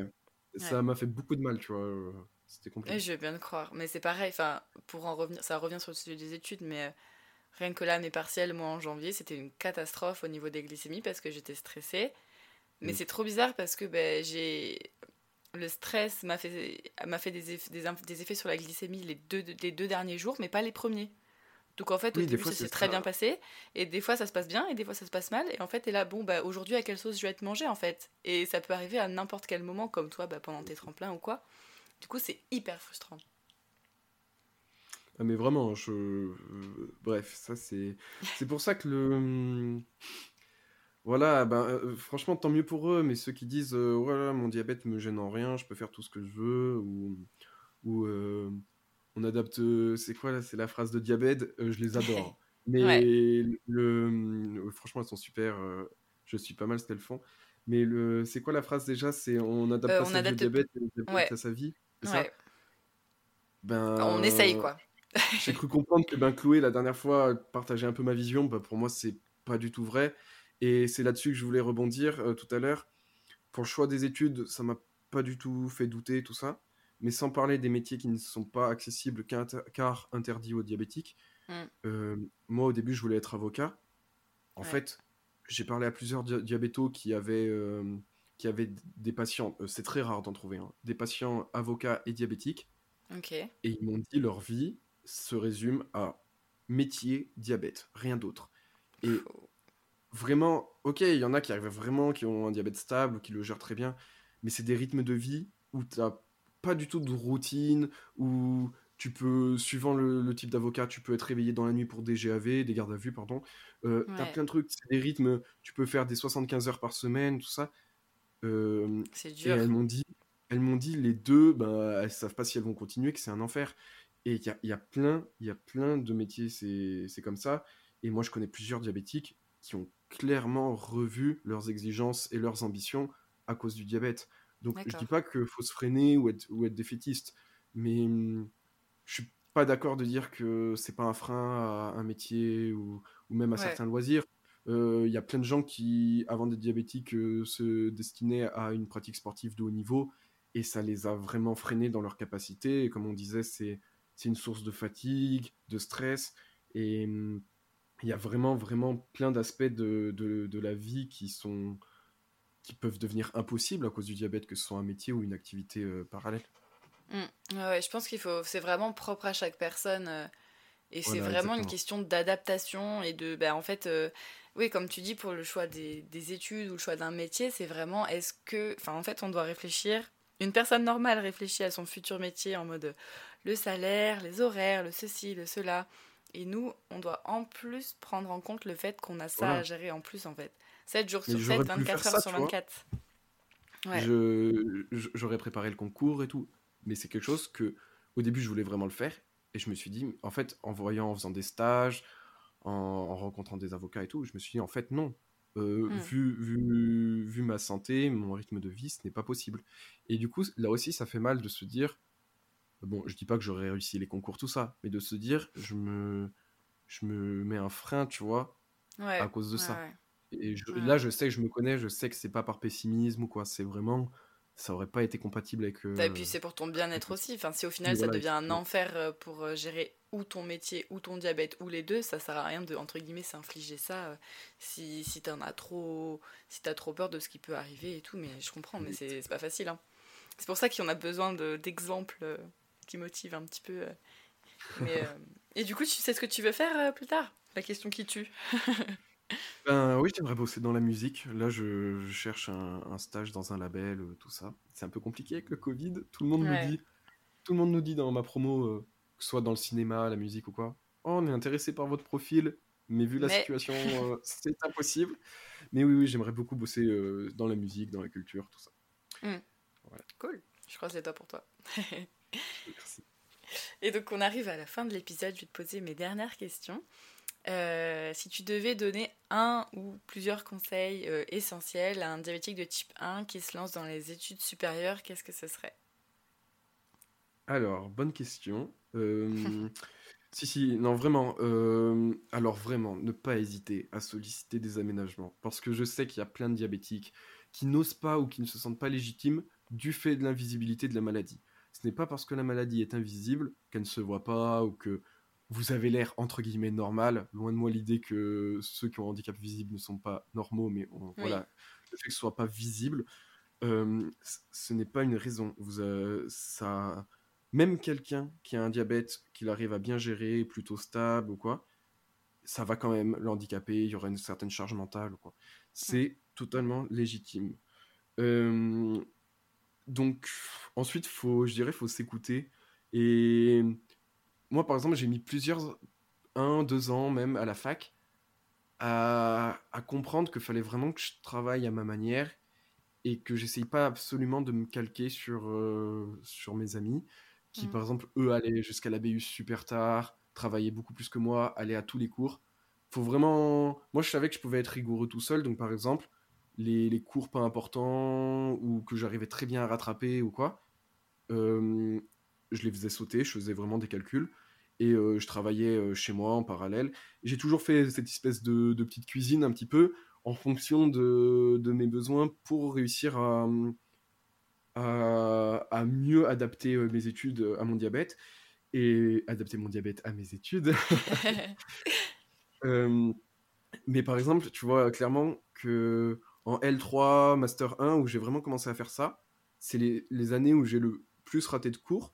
Ça m'a fait beaucoup de mal, tu vois. Euh, c'était compliqué. je veux bien le croire. Mais c'est pareil, enfin, pour en revenir, ça revient sur le sujet des études, mais euh, rien que là, mes partiels, moi, en janvier, c'était une catastrophe au niveau des glycémies parce que j'étais stressée. Mais mmh. c'est trop bizarre parce que ben, j'ai le stress m'a fait, m'a fait des, effets, des, effets sur la glycémie les deux, les deux derniers jours, mais pas les premiers. Donc en fait, au début, ça s'est très bien passé, et des fois ça se passe bien, et des fois ça se passe mal, et en fait, t'es là, bon, bah aujourd'hui, à quelle sauce je vais être mangé en fait? Et ça peut arriver à n'importe quel moment, comme toi, bah, pendant tes tremplins ou quoi. Du coup, c'est hyper frustrant. Ah, mais vraiment, je. Euh, bref, ça c'est. C'est pour ça que le. Voilà, ben, euh, franchement, tant mieux pour eux, mais ceux qui disent voilà, mon diabète me gêne en rien, je peux faire tout ce que je veux, ou, ou euh, on adapte, c'est quoi là C'est la phrase de diabète, euh, je les adore. mais le, franchement, elles sont super, je suis pas mal ce qu'elles font. Mais le, c'est quoi la phrase déjà? C'est on adapte pas sa diabète, à sa vie ça? Ben, On essaye quoi. J'ai cru comprendre que ben, Chloé, la dernière fois, partageait un peu ma vision. Ben, pour moi, c'est pas du tout vrai. Et c'est là-dessus que je voulais rebondir euh, tout à l'heure. Pour le choix des études, ça m'a pas du tout fait douter, tout ça. Mais sans parler des métiers qui ne sont pas accessibles car interdits aux diabétiques. Mm. Euh, moi, au début, je voulais être avocat. En fait, j'ai parlé à plusieurs diabétos qui avaient, euh, qui avaient des patients, c'est très rare d'en trouver, hein, des patients avocats et diabétiques. Et ils m'ont dit leur vie se résume à métier, diabète, rien d'autre. Et vraiment, ok, il y en a qui arrivent vraiment, qui ont un diabète stable, qui le gèrent très bien, mais c'est des rythmes de vie où tu n'as pas du tout de routine, où tu peux, suivant le, type d'avocat, tu peux être réveillé dans la nuit pour des GAV, des gardes à vue, pardon. Euh, tu as plein de trucs, c'est des rythmes, tu peux faire des 75 heures par semaine, tout ça. Euh, c'est dur. Et elles m'ont dit, elles m'ont dit, les deux, bah, elles savent pas si elles vont continuer, que c'est un enfer. Et il y a, y a, plein, il y a plein de métiers, c'est comme ça. Et moi, je connais plusieurs diabétiques qui ont clairement revu leurs exigences et leurs ambitions à cause du diabète. Donc, je dis pas qu'il faut se freiner ou être, ou être défaitiste, mais hum, je suis pas d'accord de dire que c'est pas un frein à un métier ou, ou même à certains loisirs. Euh, il y a plein de gens qui, avant d'être diabétiques, euh, se destinaient à une pratique sportive de haut niveau et ça les a vraiment freinés dans leur capacité. Et comme on disait, c'est une source de fatigue, de stress. Et hum, il y a vraiment, vraiment plein d'aspects de, de, la vie qui sont qui peuvent devenir impossibles à cause du diabète, que ce soit un métier ou une activité euh, parallèle. Mmh. Ouais, je pense qu'il faut, c'est vraiment propre à chaque personne, euh, et c'est vraiment une question d'adaptation et de, ben, en fait, euh, oui, comme tu dis pour le choix des, des études ou le choix d'un métier, c'est vraiment, est-ce que, enfin, en fait, on doit réfléchir. Une personne normale réfléchit à son futur métier en mode le salaire, les horaires, le ceci, le cela. Et nous, on doit en plus prendre en compte le fait qu'on a ça à gérer en plus, en fait. 7 jours sur 7, 24 heures sur 24. J'aurais préparé le concours et tout, mais c'est quelque chose que, au début, je voulais vraiment le faire. Et je me suis dit, en fait, en voyant, en faisant des stages, en, rencontrant des avocats et tout, je me suis dit, en fait, non. Euh, hmm. vu, vu, vu ma santé, mon rythme de vie, ce n'est pas possible. Et du coup, là aussi, ça fait mal de se dire, bon, je dis pas que j'aurais réussi les concours, tout ça, mais de se dire, je me, je me mets un frein, tu vois, à cause de ça. Et là, je sais que je me connais, je sais que c'est pas par pessimisme ou quoi, c'est vraiment, ça aurait pas été compatible avec. et puis c'est pour ton bien-être aussi. Enfin, si au final ça devient un enfer euh, pour euh, gérer ou ton métier ou ton diabète ou les deux, ça sert à rien de entre guillemets s'infliger ça euh, si si t'en as trop, si t'as trop peur de ce qui peut arriver et tout. Mais je comprends, mais c'est pas facile. Hein. C'est pour ça qu'on a besoin d'exemples qui motive un petit peu. Euh. Mais, euh, Et du coup, tu sais ce que tu veux faire euh, plus tard? La question qui tue. ben oui, j'aimerais bosser dans la musique. Là, je, cherche un, stage dans un label, tout ça. C'est un peu compliqué avec le Covid. Tout le monde nous dit, tout le monde nous dit dans ma promo, que ce soit dans le cinéma, la musique ou quoi. Oh, on est intéressé par votre profil, mais vu la situation, c'est impossible. Mais oui, oui, j'aimerais beaucoup bosser dans la musique, dans la culture, tout ça. Mmh. Cool. Je crois que c'est toi pour toi. Et donc on arrive à la fin de l'épisode, je vais te poser mes dernières questions. Euh, si tu devais donner un ou plusieurs conseils euh, essentiels à un diabétique de type 1 qui se lance dans les études supérieures, qu'est-ce que ce serait? Alors, bonne question. Euh, si, si, non, vraiment. alors, vraiment, ne pas hésiter à solliciter des aménagements. Parce que je sais qu'il y a plein de diabétiques qui n'osent pas ou qui ne se sentent pas légitimes du fait de l'invisibilité de la maladie ce n'est pas parce que la maladie est invisible qu'elle ne se voit pas ou que vous avez l'air entre guillemets normal. Loin de moi l'idée que ceux qui ont un handicap visible ne sont pas normaux, mais voilà, le fait que ce soit pas visible, euh, ce n'est pas une raison. Vous, ça, même quelqu'un qui a un diabète, qu'il arrive à bien gérer, plutôt stable ou quoi, ça va quand même l'handicaper. Il y aura une certaine charge mentale ou quoi. C'est totalement légitime. Euh, donc, ensuite, faut, je dirais, faut s'écouter. Et moi, par exemple, j'ai mis plusieurs, un, deux ans même à la fac, à, comprendre qu'il fallait vraiment que je travaille à ma manière et que j'essaye pas absolument de me calquer sur, euh, sur mes amis qui, mmh. par exemple, eux, allaient jusqu'à la BU super tard, travaillaient beaucoup plus que moi, allaient à tous les cours. Faut vraiment. Moi, je savais que je pouvais être rigoureux tout seul, donc par exemple, les, cours pas importants ou que j'arrivais très bien à rattraper ou quoi, euh, je les faisais sauter, je faisais vraiment des calculs et euh, je travaillais euh, chez moi en parallèle. J'ai toujours fait cette espèce de, petite cuisine un petit peu en fonction de, mes besoins pour réussir à, à, mieux adapter mes études à mon diabète et adapter mon diabète à mes études. mais par exemple, tu vois clairement que en L3, Master 1, où j'ai vraiment commencé à faire ça, c'est les, les, années où j'ai le plus raté de cours.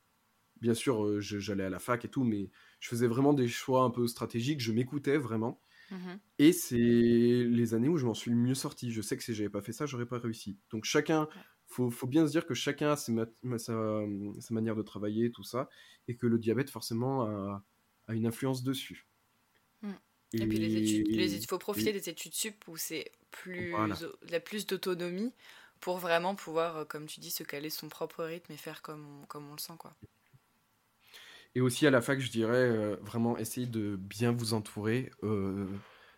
Bien sûr, j'allais à la fac et tout, mais je faisais vraiment des choix un peu stratégiques, je m'écoutais vraiment. Mmh et c'est les années où je m'en suis le mieux sorti. Je sais que si j'avais pas fait ça, j'aurais pas réussi. Donc chacun, faut, faut bien se dire que chacun a sa, sa, manière de travailler, tout ça, et que le diabète forcément a, a une influence dessus. Mmh. Et, puis les études, il faut profiter des études sup où c'est plus la plus d'autonomie pour vraiment pouvoir, comme tu dis, se caler son propre rythme et faire comme on, comme on le sent, quoi. Et aussi à la fac, je dirais euh, vraiment essayer de bien vous entourer euh,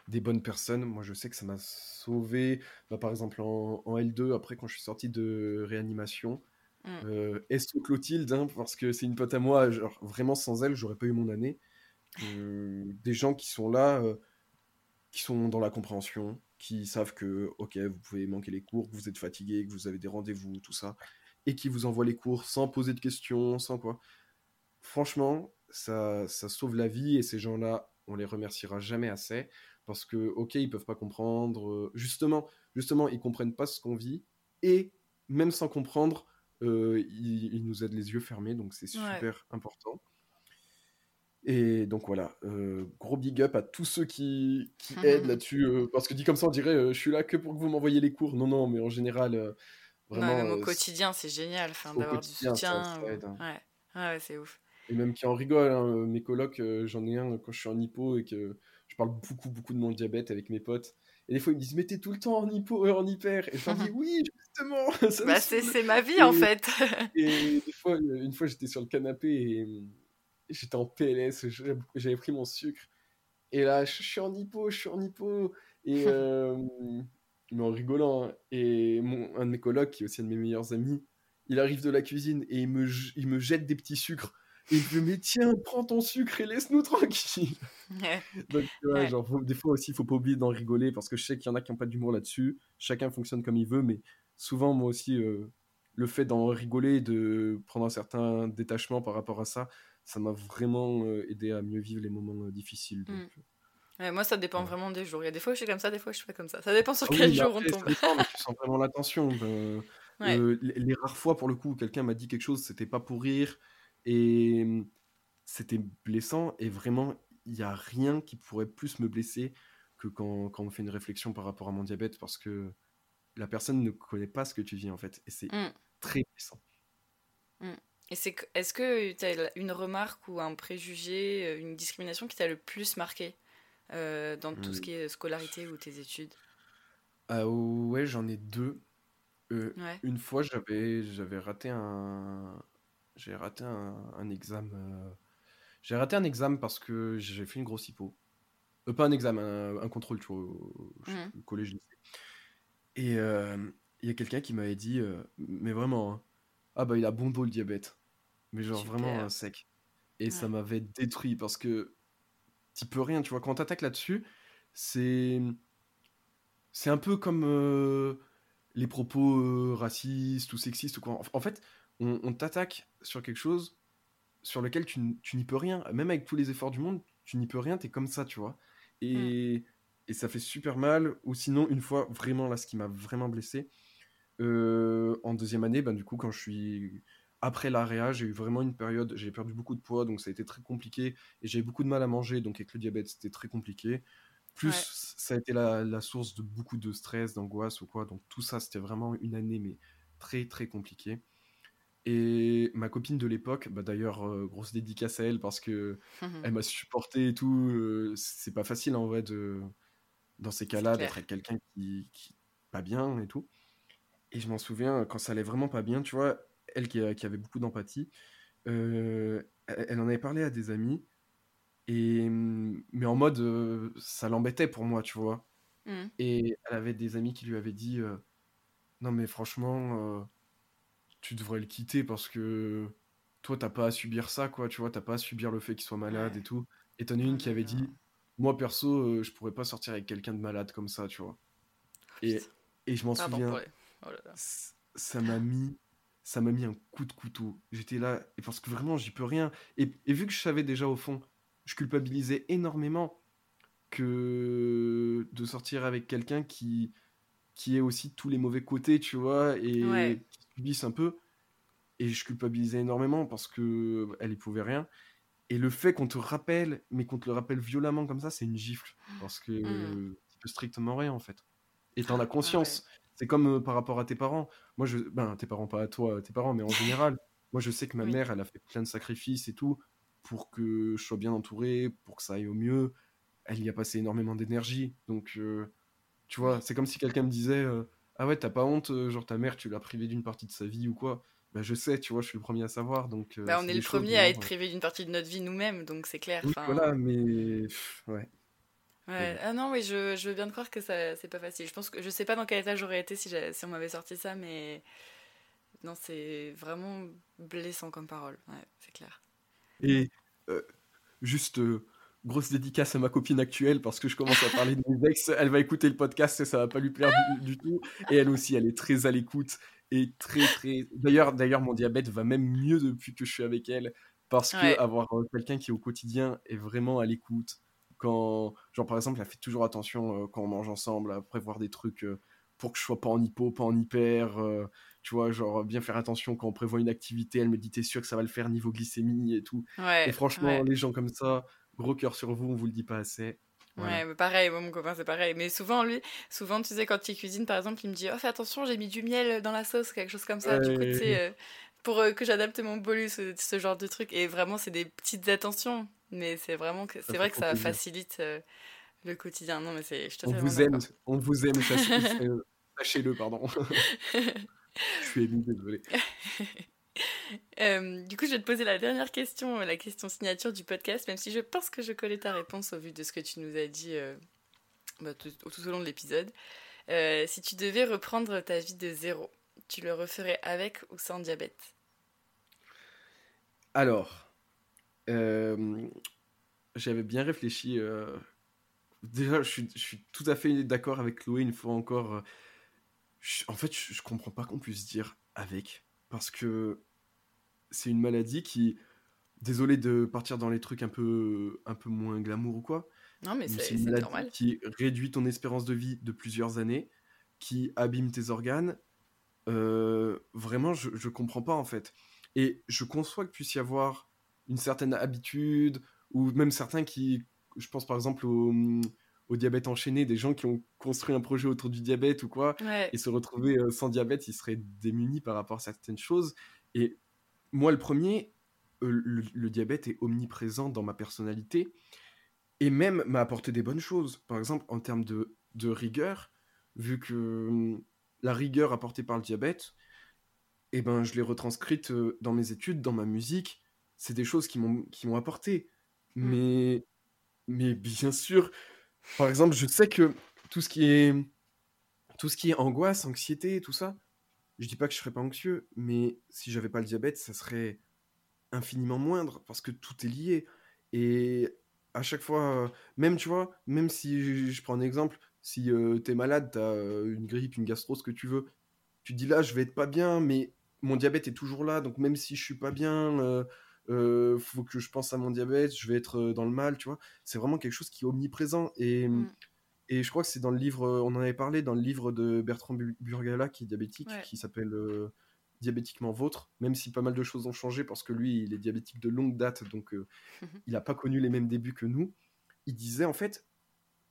des bonnes personnes. Moi, je sais que ça m'a sauvé. Bah, par exemple, en, L2, après, quand je suis sorti de réanimation, mmh. euh, Clotilde, hein, parce que c'est une pote à moi, genre vraiment sans elle, j'aurais pas eu mon année. Euh, des gens qui sont là, qui sont dans la compréhension, qui savent que, ok, vous pouvez manquer les cours, que vous êtes fatigué, que vous avez des rendez-vous, tout ça, et qui vous envoient les cours sans poser de questions, sans quoi franchement, ça, ça sauve la vie et ces gens-là, on les remerciera jamais assez parce que, ok, ils peuvent pas comprendre. Euh, justement, justement, ils comprennent pas ce qu'on vit et même sans comprendre, euh, ils, nous aident les yeux fermés, donc c'est super important. Et donc voilà, euh, gros big up à tous ceux qui, qui aident là-dessus, parce que dit comme ça, on dirait, je suis là que pour que vous m'envoyiez les cours. Non, non, mais en général, vraiment. au quotidien, c'est génial, d'avoir du soutien. Hein. ouais. ouais, c'est ouf et même qui en rigolent. Hein, mes colocs, euh, j'en ai un quand je suis en hypo et que je parle beaucoup, beaucoup de mon diabète avec mes potes. Et des fois, ils me disent, mais t'es tout le temps en hypo, en hyper. Et je leur dis, oui, justement. bah, c'est ma vie, en fait. et des fois, une fois, j'étais sur le canapé et j'étais en PLS, j'avais pris mon sucre. Et là, je suis en hypo, je suis en hypo. Et, euh, mais en rigolant. Hein. Et mon, un de mes colocs, qui est aussi un de mes meilleurs amis, il arrive de la cuisine et il me, il me jette des petits sucres et je me dis, tiens, prends ton sucre et laisse-nous tranquille. Donc, genre, des fois aussi, il faut pas oublier d'en rigoler parce que je sais qu'il y en a qui n'ont pas d'humour là-dessus. Chacun fonctionne comme il veut, mais souvent, moi aussi, euh, le fait d'en rigoler, de prendre un certain détachement par rapport à ça, ça m'a vraiment euh, aidé à mieux vivre les moments euh, difficiles. Donc, mmh. moi, ça dépend vraiment des jours. Il y a des fois où je suis comme ça, des fois je suis pas comme ça. Ça dépend sur ah quel jour on tombe. Dépend, tu sens vraiment la tension. les, les, rares fois, pour le coup, quelqu'un m'a dit quelque chose, c'était pas pour rire et mmh, c'était blessant. Et vraiment, il n'y a rien qui pourrait plus me blesser que quand, quand, on fait une réflexion par rapport à mon diabète, parce que la personne ne connaît pas ce que tu vis, en fait. Et c'est mmh. très blessant. Et c'est, est-ce que tu as une remarque ou un préjugé, euh, une discrimination qui t'a le plus marqué euh, dans tout ce qui est scolarité ou tes études? Ah, Ouais, j'en ai deux. Euh, une fois, j'avais, j'avais raté un, j'ai raté un, examen. Euh, j'ai raté un examen parce que j'ai fait une grosse hypo. Euh, pas un examen, un, contrôle, tu vois, au, mmh. collège. Et euh, il y a quelqu'un qui m'avait dit, mais vraiment, hein, ah bah il a bon dos le diabète. Mais genre vraiment sec. Et ça m'avait détruit parce que tu peux rien, tu vois. Quand t'attaques là-dessus, c'est. C'est un peu comme les propos racistes ou sexistes ou quoi. En fait, on, t'attaque sur quelque chose sur lequel tu, n'y peux rien. Même avec tous les efforts du monde, tu n'y peux rien, t'es comme ça, tu vois. Et, mm. ça fait super mal. Ou sinon, une fois, vraiment, là, ce qui m'a vraiment blessé, euh, en deuxième année, ben, du coup, quand je suis après l'AREA, j'ai eu vraiment une période, j'ai perdu beaucoup de poids, donc ça a été très compliqué, et j'avais beaucoup de mal à manger, donc avec le diabète, c'était très compliqué. Plus, ça a été la, la, source de beaucoup de stress, d'angoisse ou quoi, donc tout ça, c'était vraiment une année, mais très, très compliquée. Et ma copine de l'époque, bah d'ailleurs, euh, grosse dédicace à elle parce que elle m'a supporté et tout. Euh, c'est pas facile en vrai de, dans ces cas-là d'être avec quelqu'un qui, qui pas bien et tout. Et je m'en souviens quand ça allait vraiment pas bien, tu vois, elle qui, qui avait beaucoup d'empathie, euh, elle, en avait parlé à des amis. Et mais en mode, ça l'embêtait pour moi, tu vois. Mmh. Et elle avait des amis qui lui avaient dit, non mais franchement tu devrais le quitter parce que toi, t'as pas à subir ça, quoi, tu vois, t'as pas à subir le fait qu'il soit malade et tout. Et t'en as une qui avait dit, moi perso, euh, je pourrais pas sortir avec quelqu'un de malade comme ça, tu vois. Et, et je m'en souviens, oh ça m'a mis, ça m'a mis un coup de couteau. J'étais là, et parce que vraiment, j'y peux rien. Et, vu que je savais déjà au fond, je culpabilisais énormément que de sortir avec quelqu'un qui, qui ait aussi tous les mauvais côtés, tu vois, et qui subisse un peu. Et je culpabilisais énormément parce que elle y pouvait rien. Et le fait qu'on te rappelle, mais qu'on te le rappelle violemment comme ça, c'est une gifle. Parce que mmh. tu peux strictement rien, en fait. Et t'en as ah conscience. C'est comme euh, par rapport à tes parents. Moi, je. Ben, tes parents, pas à toi, tes parents, mais en général. Moi, je sais que ma mère, elle a fait plein de sacrifices et tout pour que je sois bien entouré, pour que ça aille au mieux. Elle y a passé énormément d'énergie. Donc, euh, tu vois, c'est comme si quelqu'un me disait euh, Ah ouais, t'as pas honte, genre ta mère, tu l'as privée d'une partie de sa vie ou quoi? Bah, je sais, tu vois, je suis le premier à savoir. Donc, bah, on est, le premier à être privé d'une partie de notre vie nous-mêmes, donc c'est clair. voilà, mais ouais. Ouais. Ah non, oui, je, je, veux bien te croire que ça c'est pas facile. Je pense que je sais pas dans quel état j'aurais été si, si on m'avait sorti ça, mais non, c'est vraiment blessant comme parole. Ouais, c'est clair. Et juste grosse dédicace à ma copine actuelle parce que je commence à parler de mes ex. Elle va écouter le podcast et ça va pas lui plaire du, tout. Et elle aussi, elle est très à l'écoute et très très. D'ailleurs, d'ailleurs, mon diabète va même mieux depuis que je suis avec elle parce que avoir quelqu'un qui au quotidien est vraiment à l'écoute. Quand, genre par exemple, elle fait toujours attention quand on mange ensemble à prévoir des trucs pour que je sois pas en hypo, pas en hyper. tu vois, genre bien faire attention quand on prévoit une activité. Elle me dit t'es sûr que ça va le faire niveau glycémie et tout. et franchement, les gens comme ça, gros cœur sur vous, on vous le dit pas assez. Ouais, mais pareil, moi, mon copain, c'est pareil. Mais souvent, lui, souvent, tu sais, quand il cuisine, par exemple, il me dit Oh, fais attention, j'ai mis du miel dans la sauce, quelque chose comme ça. Du coup, tu sais, euh, pour euh, que j'adapte mon bolus, ce, genre de truc. Et vraiment, c'est des petites attentions. Mais c'est vraiment que, c'est vrai que ça facilite euh, le quotidien. Non, mais c'est. On vous aime, on vous aime, sachez-le, pardon. je suis ému, désolé. Euh, du coup, je vais te poser la dernière question, la question signature du podcast, même si je pense que je connais ta réponse au vu de ce que tu nous as dit euh, bah, tout, au long de l'épisode. Euh, si tu devais reprendre ta vie de zéro, tu le referais avec ou sans diabète? Alors, j'avais bien réfléchi. Déjà, je suis, je suis, tout à fait d'accord avec Chloé une fois encore. en fait, je, je comprends pas qu'on puisse dire avec parce que c'est une maladie qui, désolé de partir dans les trucs un peu, un peu moins glamour ou quoi, non mais c'est une maladie qui réduit ton espérance de vie de plusieurs années, qui abîme tes organes. Euh, vraiment, je, je comprends pas en fait. Et je conçois qu'il puisse y avoir une certaine habitude, ou même certains qui, je pense par exemple au, au diabète enchaîné, des gens qui ont construit un projet autour du diabète ou quoi, et se retrouver euh, sans diabète, ils seraient démunis par rapport à certaines choses. Et moi, le premier, euh, le, diabète est omniprésent dans ma personnalité, et même m'a apporté des bonnes choses. Par exemple, en termes de, de rigueur, vu que hum, la rigueur apportée par le diabète, eh ben, je l'ai retranscrite euh, dans mes études, dans ma musique. C'est des choses qui m'ont apporté. Mmh. Mais, mais bien sûr, par exemple, je sais que tout ce qui est tout ce qui est angoisse, anxiété, tout ça, je dis pas que je serais pas anxieux, mais si j'avais pas le diabète, ça serait infiniment moindre parce que tout est lié. Et à chaque fois, même tu vois, même si je, prends un exemple, si euh, tu es malade, tu as euh, une grippe, une gastro, ce que tu veux, tu te dis là, je vais être pas bien, mais mon diabète est toujours là, donc même si je suis pas bien, euh, euh, faut que je pense à mon diabète, je vais être euh, dans le mal, tu vois. C'est vraiment quelque chose qui est omniprésent. Et, mm. et je crois que c'est dans le livre, euh, on en avait parlé, dans le livre de Bertrand Burgala, qui est diabétique, qui s'appelle Diabétiquement Vôtre, même si pas mal de choses ont changé, parce que lui, il est diabétique de longue date, donc il n'a pas connu les mêmes débuts que nous. Il disait, en fait,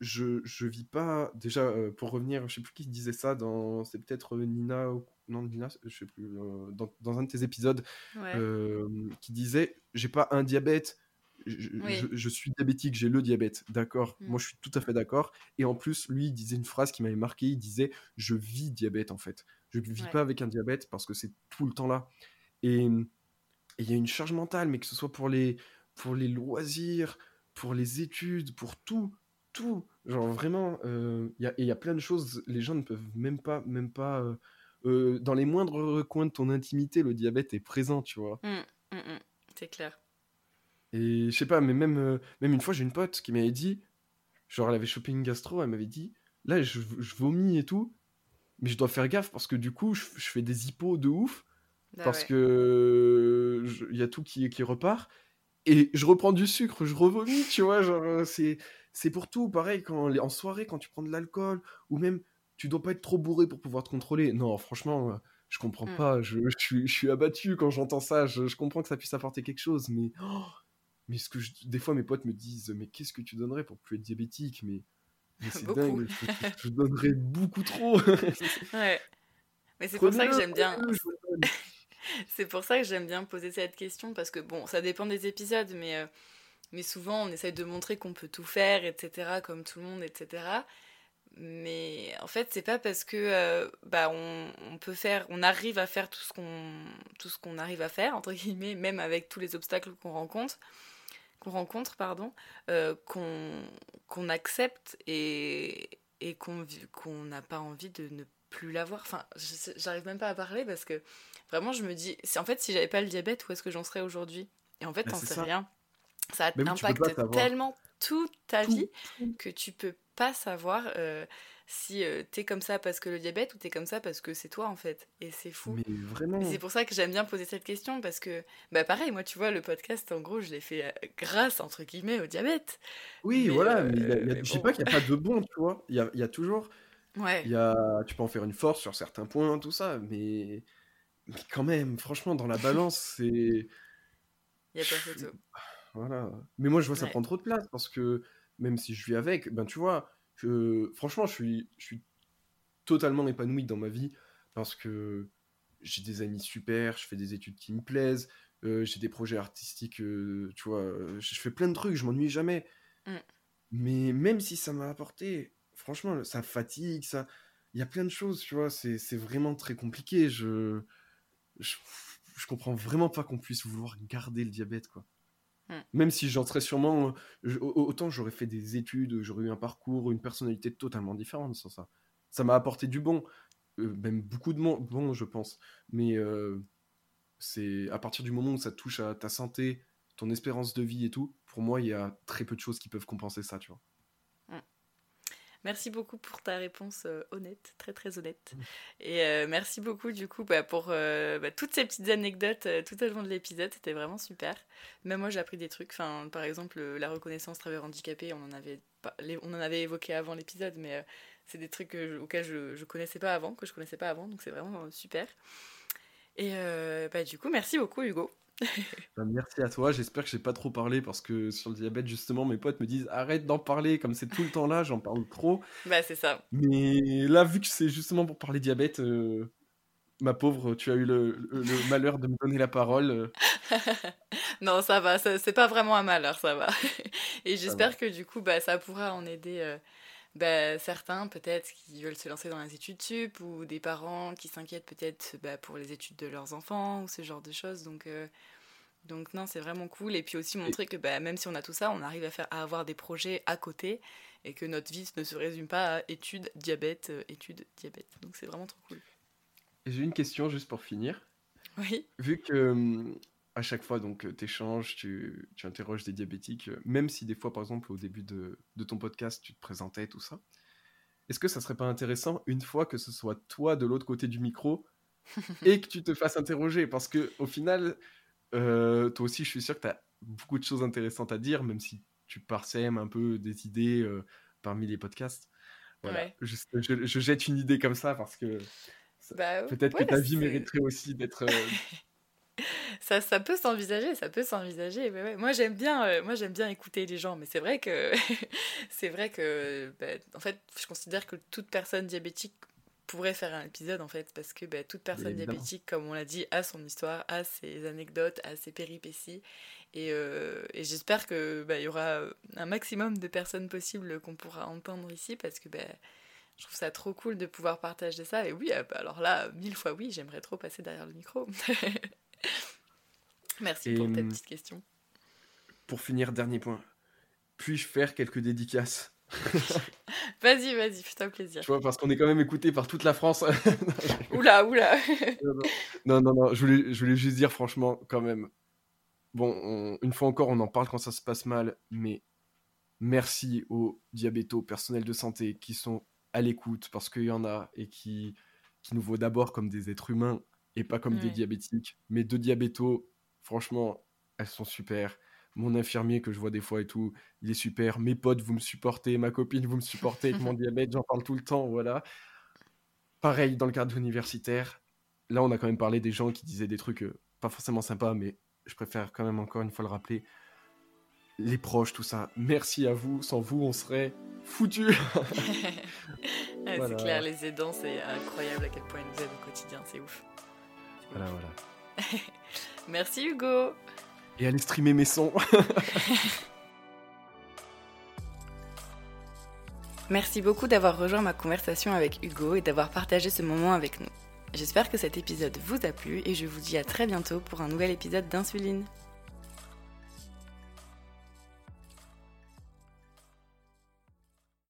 je, je vis pas. Déjà, pour revenir, je sais plus qui disait ça, dans c'est peut-être Nina ou non, Nina, je sais plus, euh, dans, un de tes épisodes, euh, qui disait J'ai pas un diabète, je, suis diabétique, j'ai le diabète. D'accord, mm. moi je suis tout à fait d'accord. Et en plus, lui, il disait une phrase qui m'avait marqué il disait Je vis diabète en fait. Je ne vis pas avec un diabète parce que c'est tout le temps là. Et il y a une charge mentale, mais que ce soit pour les, pour les loisirs, pour les études, pour tout, tout. Genre vraiment, euh, il y, a, plein de choses, les gens ne peuvent même pas, même pas euh, dans les moindres coins de ton intimité, le diabète est présent, tu vois. Mmh, mmh, mmh. c'est clair. Et je sais pas, mais même, euh, même une fois, j'ai une pote qui m'avait dit, genre, elle avait chopé une gastro, elle m'avait dit, là, je, vomis et tout, mais je dois faire gaffe parce que du coup, je, fais des hippos de ouf. Bah parce ouais. que je- il y a tout qui, qui repart. Et je reprends du sucre, je revomis, tu vois. Genre, euh, c'est, c'est pour tout. Pareil, quand, en soirée, quand tu prends de l'alcool, ou même tu dois pas être trop bourré pour pouvoir te contrôler. Non, franchement, euh, je comprends Mm. pas. Je, je suis, je suis abattu quand j'entends ça. Je, je comprends que ça puisse apporter quelque chose, mais. oh, mais ce que des fois, mes potes me disent Mais qu'est-ce que tu donnerais pour plus être diabétique? Mais, mais c'est dingue, je, donnerais beaucoup trop. Ouais. Mais c'est pour ça que j'aime bien. prenez-le, je vous le donne. C'est pour ça que j'aime bien poser cette question parce que bon, ça dépend des épisodes, mais, euh, mais souvent on essaye de montrer qu'on peut tout faire, etc., comme tout le monde, etc. Mais en fait, c'est pas parce que euh, bah on, peut faire, on arrive à faire tout ce qu'on arrive à faire entre guillemets, même avec tous les obstacles qu'on rencontre, qu'on rencontre, pardon, euh, qu'on accepte et et qu'on qu'on n'a pas envie de ne plus l'avoir. Enfin, j'arrive même pas à parler parce que vraiment je me dis, c'est en fait si j'avais pas le diabète, où est-ce que j'en serais aujourd'hui? Et en fait, t'en sais ça. rien. Ça oui, impacte tellement toute ta Tout, vie tout. que tu peux pas savoir euh, si euh, t'es comme ça parce que le diabète ou t'es comme ça parce que c'est toi en fait. Et c'est fou. Mais vraiment. c'est pour ça que j'aime bien poser cette question parce que, bah pareil, moi tu vois, le podcast en gros, je l'ai fait euh, grâce entre guillemets au diabète. Oui, Mais, voilà, euh, mais il y a- il y a- mais je bon. pas qu'il n'y a pas de bon, tu vois. Il y a, il y a toujours. Ouais, Il y a, tu peux en faire une force sur certains points, tout ça, mais, mais quand même, franchement, dans la balance, c'est. y a pas photo. Voilà. Mais moi, je vois ça Ouais. prend trop de place parce que même si je vis avec, ben tu vois, je, franchement, je suis, je suis totalement épanoui dans ma vie parce que j'ai des amis super, je fais des études qui me plaisent, euh, j'ai des projets artistiques, euh, tu vois, je fais plein de trucs, je m'ennuie jamais. Mm. Mais même si ça m'a apporté, franchement, ça fatigue, ça, il y a plein de choses, tu vois, c'est, c'est vraiment très compliqué. Je, je, je comprends vraiment pas qu'on puisse vouloir garder le diabète, quoi. Mm. Même si j'en serais sûrement, je- autant j'aurais fait des études, j'aurais eu un parcours, une personnalité totalement différente sans ça. Ça m'a apporté du bon, euh, même beaucoup de bon, je pense. Mais euh, c'est à partir du moment où ça touche à ta santé, ton espérance de vie et tout, pour moi, il y a très peu de choses qui peuvent compenser ça, tu vois. Merci beaucoup pour ta réponse euh, honnête, très très honnête. Et euh, merci beaucoup du coup bah, pour euh, bah, toutes ces petites anecdotes tout au long de l'épisode, c'était vraiment super. Même moi j'ai appris des trucs, enfin, par exemple la reconnaissance travailleur handicapé, on en avait, on en avait évoqué avant l'épisode, mais c'est des trucs auxquels je, je connaissais pas avant, que je connaissais pas avant, donc c'est vraiment super. Et bah, du coup merci beaucoup Hugo. Bah, merci à toi, j'espère que j'ai pas trop parlé parce que sur le diabète, justement, mes potes me disent arrête d'en parler, comme c'est tout le temps là, j'en parle trop. Bah c'est ça. Mais là, vu que c'est justement pour parler diabète, euh, ma pauvre, tu as eu le, le- le malheur de me donner la parole. Non, ça va, c'est pas vraiment un malheur, ça va. Et j'espère que du coup, bah, ça pourra en aider euh, bah, certains, peut-être, qui veulent se lancer dans les études sup, ou des parents qui s'inquiètent peut-être bah, pour les études de leurs enfants, ou ce genre de choses. Donc, euh, donc non, c'est vraiment cool. Et puis aussi montrer que bah, même si on a tout ça, on arrive à, faire, à avoir des projets à côté, et que notre vie ne se résume pas à études, diabète, euh, études, diabète. Donc c'est vraiment trop cool. J'ai une question juste pour finir. Oui. Vu que hum, à chaque fois, donc, tu échanges, tu, tu interroges des diabétiques, euh, même si des fois, par exemple, au début de, de ton podcast, tu te présentais, tout ça, est-ce que ça serait pas intéressant, une fois que ce soit toi de l'autre côté du micro, et que tu te fasses interroger? Parce que au final, euh, toi aussi, je suis sûr que tu as beaucoup de choses intéressantes à dire, même si tu parsèmes un peu des idées euh, parmi les podcasts. Voilà. Ouais. Je, je jette une idée comme ça parce que Bah, peut-être ouais, que ta vie mériterait aussi d'être. Ça, ça peut s'envisager, ça peut s'envisager. ouais, ouais. Moi j'aime bien, euh, moi j'aime bien écouter les gens, mais c'est vrai que c'est vrai que, bah, en fait, je considère que toute personne diabétique pourrait faire un épisode en fait, parce que bah, toute personne évidemment. diabétique, comme on l'a dit, a son histoire, a ses anecdotes, a ses péripéties, et, euh, et j'espère que bah, il y aura un maximum de personnes possibles qu'on pourra entendre ici, parce que bah, je trouve ça trop cool de pouvoir partager ça. Et oui, bah, alors là, mille fois oui, j'aimerais trop passer derrière le micro. Merci Et, pour ta hum, petite question. Pour finir, dernier point. Puis-je faire quelques dédicaces? Vas-y, vas-y, fais-toi plaisir. Tu vois, parce qu'on est quand même écouté par toute la France. Oula, oula. non, non, non, je voulais, je voulais juste dire franchement, quand même. Bon, on- une fois encore, on en parle quand ça se passe mal, mais merci aux diabétos, personnels de santé qui sont à l'écoute, parce qu'il y en a et qui, qui nous voient d'abord comme des êtres humains et pas comme des diabétiques. Mes deux diabétos, franchement, elles sont super. Mon infirmier que je vois des fois et tout, il est super. Mes potes, vous me supportez. Ma copine, vous me supportez avec mon diabète, j'en parle tout le temps, voilà. Pareil dans le cadre universitaire. Là, on a quand même parlé des gens qui disaient des trucs euh, pas forcément sympas, mais je préfère quand même encore une fois le rappeler. Les proches, tout ça. Merci à vous. Sans vous, on serait foutus. C'est clair, les aidants, c'est incroyable à quel point ils nous aident au quotidien. C'est ouf. Voilà, voilà. Merci Hugo. Et allez streamer mes sons. Merci beaucoup d'avoir rejoint ma conversation avec Hugo et d'avoir partagé ce moment avec nous. J'espère que cet épisode vous a plu et je vous dis à très bientôt pour un nouvel épisode d'Insuline.